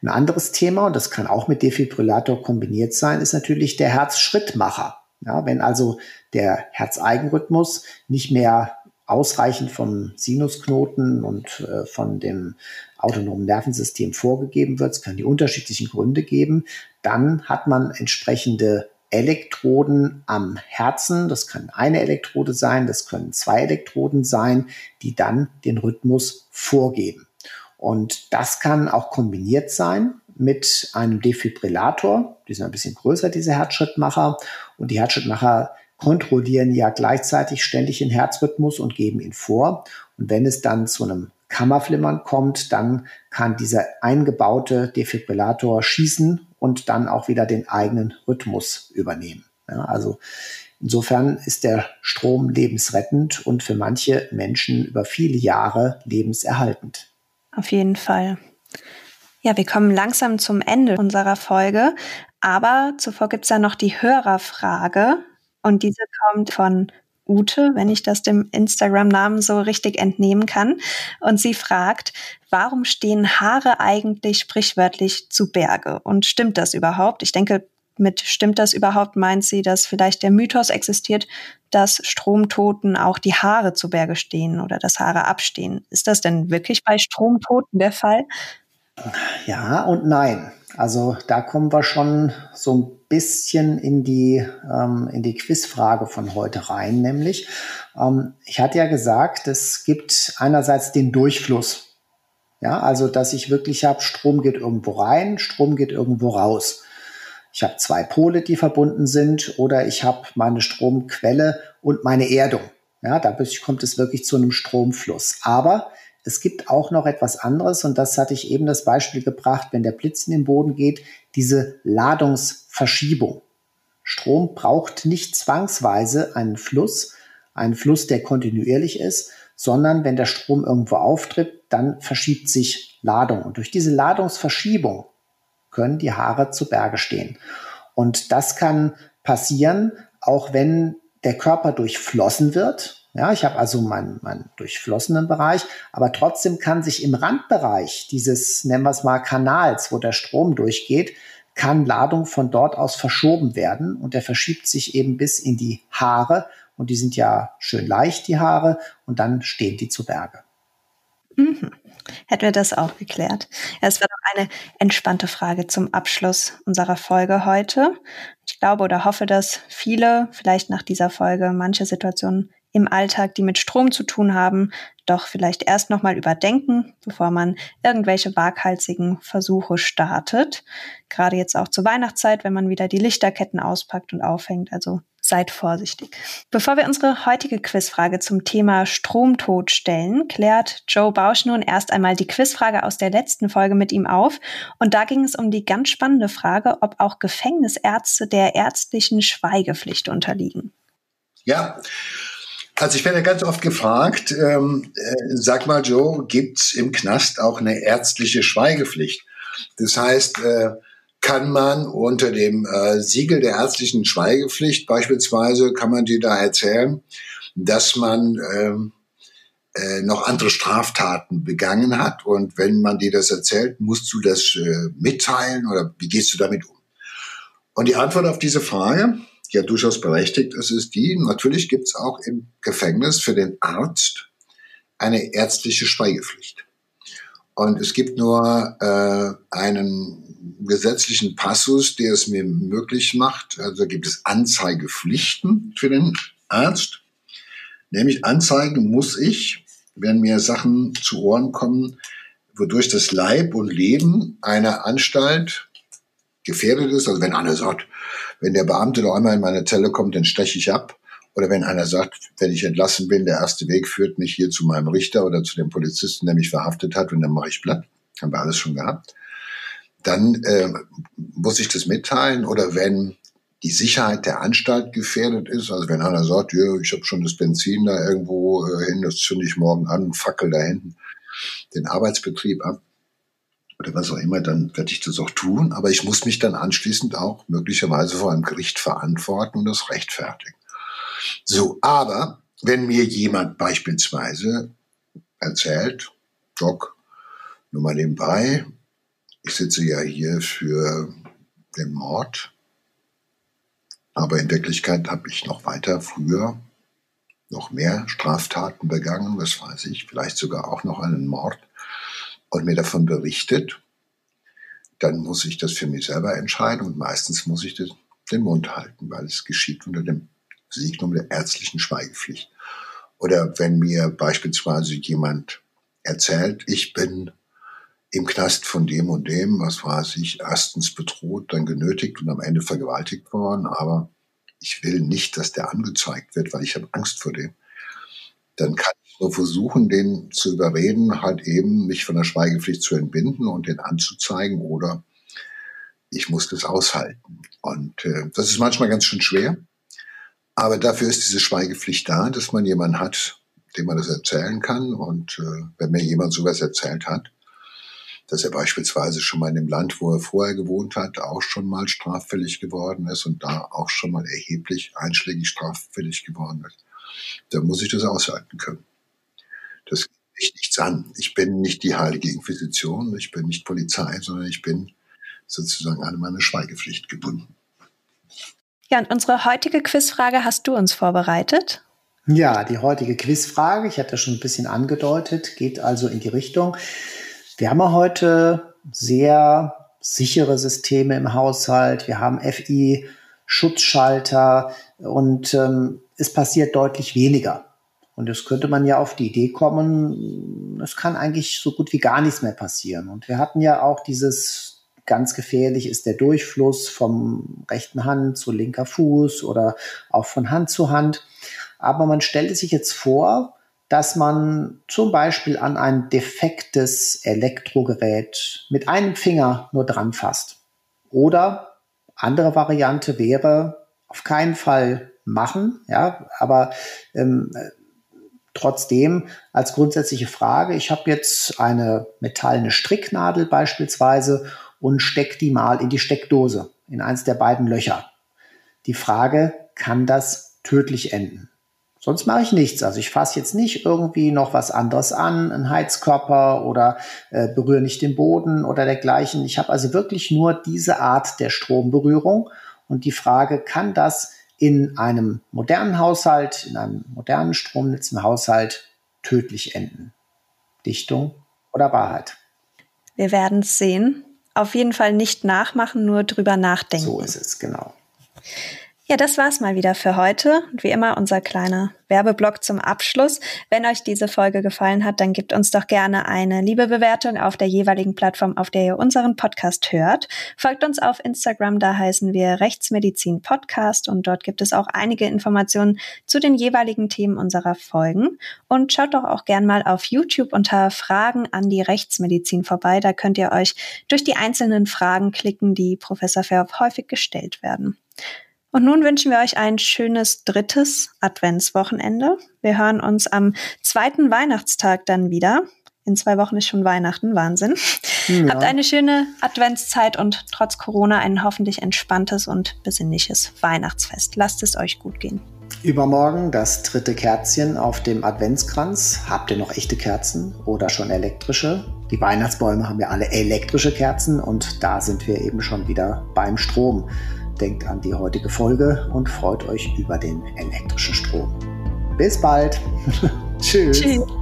B: Ein anderes Thema, und das kann auch mit Defibrillator kombiniert sein, ist natürlich der Herzschrittmacher. Ja, wenn also der Herzeigenrhythmus nicht mehr ausreichend vom Sinusknoten und äh, von dem autonomen Nervensystem vorgegeben wird. Es können die unterschiedlichen Gründe geben. Dann hat man entsprechende Elektroden am Herzen. Das kann eine Elektrode sein, das können zwei Elektroden sein, die dann den Rhythmus vorgeben. Und das kann auch kombiniert sein mit einem Defibrillator. Die sind ein bisschen größer, diese Herzschrittmacher. Und die Herzschrittmacher kontrollieren ja gleichzeitig ständig den Herzrhythmus und geben ihn vor. Und wenn es dann zu einem Kammerflimmern kommt, dann kann dieser eingebaute Defibrillator schießen und dann auch wieder den eigenen Rhythmus übernehmen. Ja, also insofern ist der Strom lebensrettend und für manche Menschen über viele Jahre lebenserhaltend.
A: Auf jeden Fall. Ja, wir kommen langsam zum Ende unserer Folge, aber zuvor gibt es ja noch die Hörerfrage und diese kommt von Ute, wenn ich das dem Instagram-Namen so richtig entnehmen kann. Und sie fragt, warum stehen Haare eigentlich sprichwörtlich zu Berge? Und stimmt das überhaupt? Ich denke, mit stimmt das überhaupt meint sie, dass vielleicht der Mythos existiert, dass Stromtoten auch die Haare zu Berge stehen oder dass Haare abstehen. Ist das denn wirklich bei Stromtoten der Fall?
B: Ja und nein. Also da kommen wir schon so ein bisschen in die, ähm, in die Quizfrage von heute rein, nämlich ähm, ich hatte ja gesagt, es gibt einerseits den Durchfluss. Ja, also dass ich wirklich habe, Strom geht irgendwo rein, Strom geht irgendwo raus. Ich habe zwei Pole, die verbunden sind, oder ich habe meine Stromquelle und meine Erdung. Ja, dadurch kommt es wirklich zu einem Stromfluss. Aber es gibt auch noch etwas anderes und das hatte ich eben das Beispiel gebracht, wenn der Blitz in den Boden geht, diese Ladungsverschiebung. Strom braucht nicht zwangsweise einen Fluss, einen Fluss, der kontinuierlich ist, sondern wenn der Strom irgendwo auftritt, dann verschiebt sich Ladung. Und durch diese Ladungsverschiebung können die Haare zu Berge stehen. Und das kann passieren, auch wenn der Körper durchflossen wird. Ja, ich habe also meinen, meinen durchflossenen Bereich, aber trotzdem kann sich im Randbereich dieses, nennen wir es mal, Kanals, wo der Strom durchgeht, kann Ladung von dort aus verschoben werden und der verschiebt sich eben bis in die Haare und die sind ja schön leicht, die Haare, und dann stehen die zu Berge.
A: Mhm. Hätten wir das auch geklärt. Es war doch eine entspannte Frage zum Abschluss unserer Folge heute. Ich glaube oder hoffe, dass viele vielleicht nach dieser Folge manche Situationen im Alltag, die mit Strom zu tun haben, doch vielleicht erst nochmal überdenken, bevor man irgendwelche waghalsigen Versuche startet. Gerade jetzt auch zur Weihnachtszeit, wenn man wieder die Lichterketten auspackt und aufhängt. Also seid vorsichtig. Bevor wir unsere heutige Quizfrage zum Thema Stromtod stellen, klärt Joe Bausch nun erst einmal die Quizfrage aus der letzten Folge mit ihm auf. Und da ging es um die ganz spannende Frage, ob auch Gefängnisärzte der ärztlichen Schweigepflicht unterliegen.
C: Ja, also ich werde ganz oft gefragt, ähm, äh, sag mal Joe, gibt's im Knast auch eine ärztliche Schweigepflicht? Das heißt, äh, kann man unter dem äh, Siegel der ärztlichen Schweigepflicht beispielsweise, kann man dir da erzählen, dass man ähm, äh, noch andere Straftaten begangen hat und wenn man dir das erzählt, musst du das äh, mitteilen oder wie gehst du damit um? Und die Antwort auf diese Frage ja durchaus berechtigt ist, ist die, natürlich gibt es auch im Gefängnis für den Arzt eine ärztliche Schweigepflicht. Und es gibt nur äh, einen gesetzlichen Passus, der es mir möglich macht. Also gibt es Anzeigepflichten für den Arzt. Nämlich anzeigen muss ich, wenn mir Sachen zu Ohren kommen, wodurch das Leib und Leben einer Anstalt gefährdet ist. Also wenn einer sagt, wenn der Beamte noch einmal in meine Zelle kommt, dann steche ich ab. Oder wenn einer sagt, wenn ich entlassen bin, der erste Weg führt mich hier zu meinem Richter oder zu dem Polizisten, der mich verhaftet hat, und dann mache ich platt. Haben wir alles schon gehabt. Dann äh, muss ich das mitteilen. Oder wenn die Sicherheit der Anstalt gefährdet ist, also wenn einer sagt, ja, ich habe schon das Benzin da irgendwo äh, hin, das zünde ich morgen an, fackel da hinten den Arbeitsbetrieb ab, oder was auch immer, dann werde ich das auch tun. Aber ich muss mich dann anschließend auch möglicherweise vor einem Gericht verantworten und das rechtfertigen. So, aber wenn mir jemand beispielsweise erzählt, Doc, nur mal nebenbei, ich sitze ja hier für den Mord, aber in Wirklichkeit habe ich noch weiter früher, noch mehr Straftaten begangen, was weiß ich, vielleicht sogar auch noch einen Mord und mir davon berichtet, dann muss ich das für mich selber entscheiden und meistens muss ich den Mund halten, weil es geschieht unter dem Signum der ärztlichen Schweigepflicht. Oder wenn mir beispielsweise jemand erzählt, ich bin im Knast von dem und dem, was weiß ich, erstens bedroht, dann genötigt und am Ende vergewaltigt worden, aber ich will nicht, dass der angezeigt wird, weil ich habe Angst vor dem. Dann kann ich nur versuchen, den zu überreden, halt eben mich von der Schweigepflicht zu entbinden und den anzuzeigen oder ich muss das aushalten. Und äh, das ist manchmal ganz schön schwer. Aber dafür ist diese Schweigepflicht da, dass man jemanden hat, dem man das erzählen kann. Und äh, wenn mir jemand sowas erzählt hat, dass er beispielsweise schon mal in dem Land, wo er vorher gewohnt hat, auch schon mal straffällig geworden ist und da auch schon mal erheblich einschlägig straffällig geworden ist, dann muss ich das aushalten können. Das geht mich nichts an. Ich bin nicht die heilige Inquisition, ich bin nicht Polizei, sondern ich bin sozusagen an meine Schweigepflicht gebunden.
A: Ja, und unsere heutige Quizfrage hast du uns vorbereitet.
B: Ja, die heutige Quizfrage, ich hatte schon ein bisschen angedeutet, geht also in die Richtung, wir haben ja heute sehr sichere Systeme im Haushalt. Wir haben FI-Schutzschalter und ähm, es passiert deutlich weniger. Und es könnte man ja auf die Idee kommen, es kann eigentlich so gut wie gar nichts mehr passieren. Und wir hatten ja auch dieses ganz gefährlich ist der Durchfluss vom rechten Hand zu linker Fuß oder auch von Hand zu Hand. Aber man stellte sich jetzt vor, dass man zum Beispiel an ein defektes Elektrogerät mit einem Finger nur dran fasst. Oder andere Variante wäre auf keinen Fall machen, ja, aber ähm, trotzdem als grundsätzliche Frage, ich habe jetzt eine metallene Stricknadel beispielsweise und steck die mal in die Steckdose, in eins der beiden Löcher. Die Frage, kann das tödlich enden? Sonst mache ich nichts. Also ich fasse jetzt nicht irgendwie noch was anderes an, einen Heizkörper oder äh, berühre nicht den Boden oder dergleichen. Ich habe also wirklich nur diese Art der Stromberührung. Und die Frage, kann das in einem modernen Haushalt, in einem modernen Stromnetz im Haushalt tödlich enden? Dichtung oder Wahrheit?
A: Wir werden es sehen. Auf jeden Fall nicht nachmachen, nur drüber nachdenken.
B: So ist es, genau.
A: Ja, das war's mal wieder für heute. Und wie immer unser kleiner Werbeblock zum Abschluss. Wenn euch diese Folge gefallen hat, dann gebt uns doch gerne eine liebe Bewertung auf der jeweiligen Plattform, auf der ihr unseren Podcast hört. Folgt uns auf Instagram, da heißen wir Rechtsmedizin Podcast und dort gibt es auch einige Informationen zu den jeweiligen Themen unserer Folgen. Und schaut doch auch gern mal auf YouTube unter Fragen an die Rechtsmedizin vorbei. Da könnt ihr euch durch die einzelnen Fragen klicken, die Professor Verhoff häufig gestellt werden. Und nun wünschen wir euch ein schönes drittes Adventswochenende. Wir hören uns am zweiten Weihnachtstag dann wieder. In zwei Wochen ist schon Weihnachten, Wahnsinn. Ja. Habt eine schöne Adventszeit und trotz Corona ein hoffentlich entspanntes und besinnliches Weihnachtsfest. Lasst es euch gut gehen.
B: Übermorgen das dritte Kerzchen auf dem Adventskranz. Habt ihr noch echte Kerzen oder schon elektrische? Die Weihnachtsbäume haben ja alle elektrische Kerzen und da sind wir eben schon wieder beim Strom. Denkt an die heutige Folge und freut euch über den elektrischen Strom. Bis bald. Tschüss. Tschüss.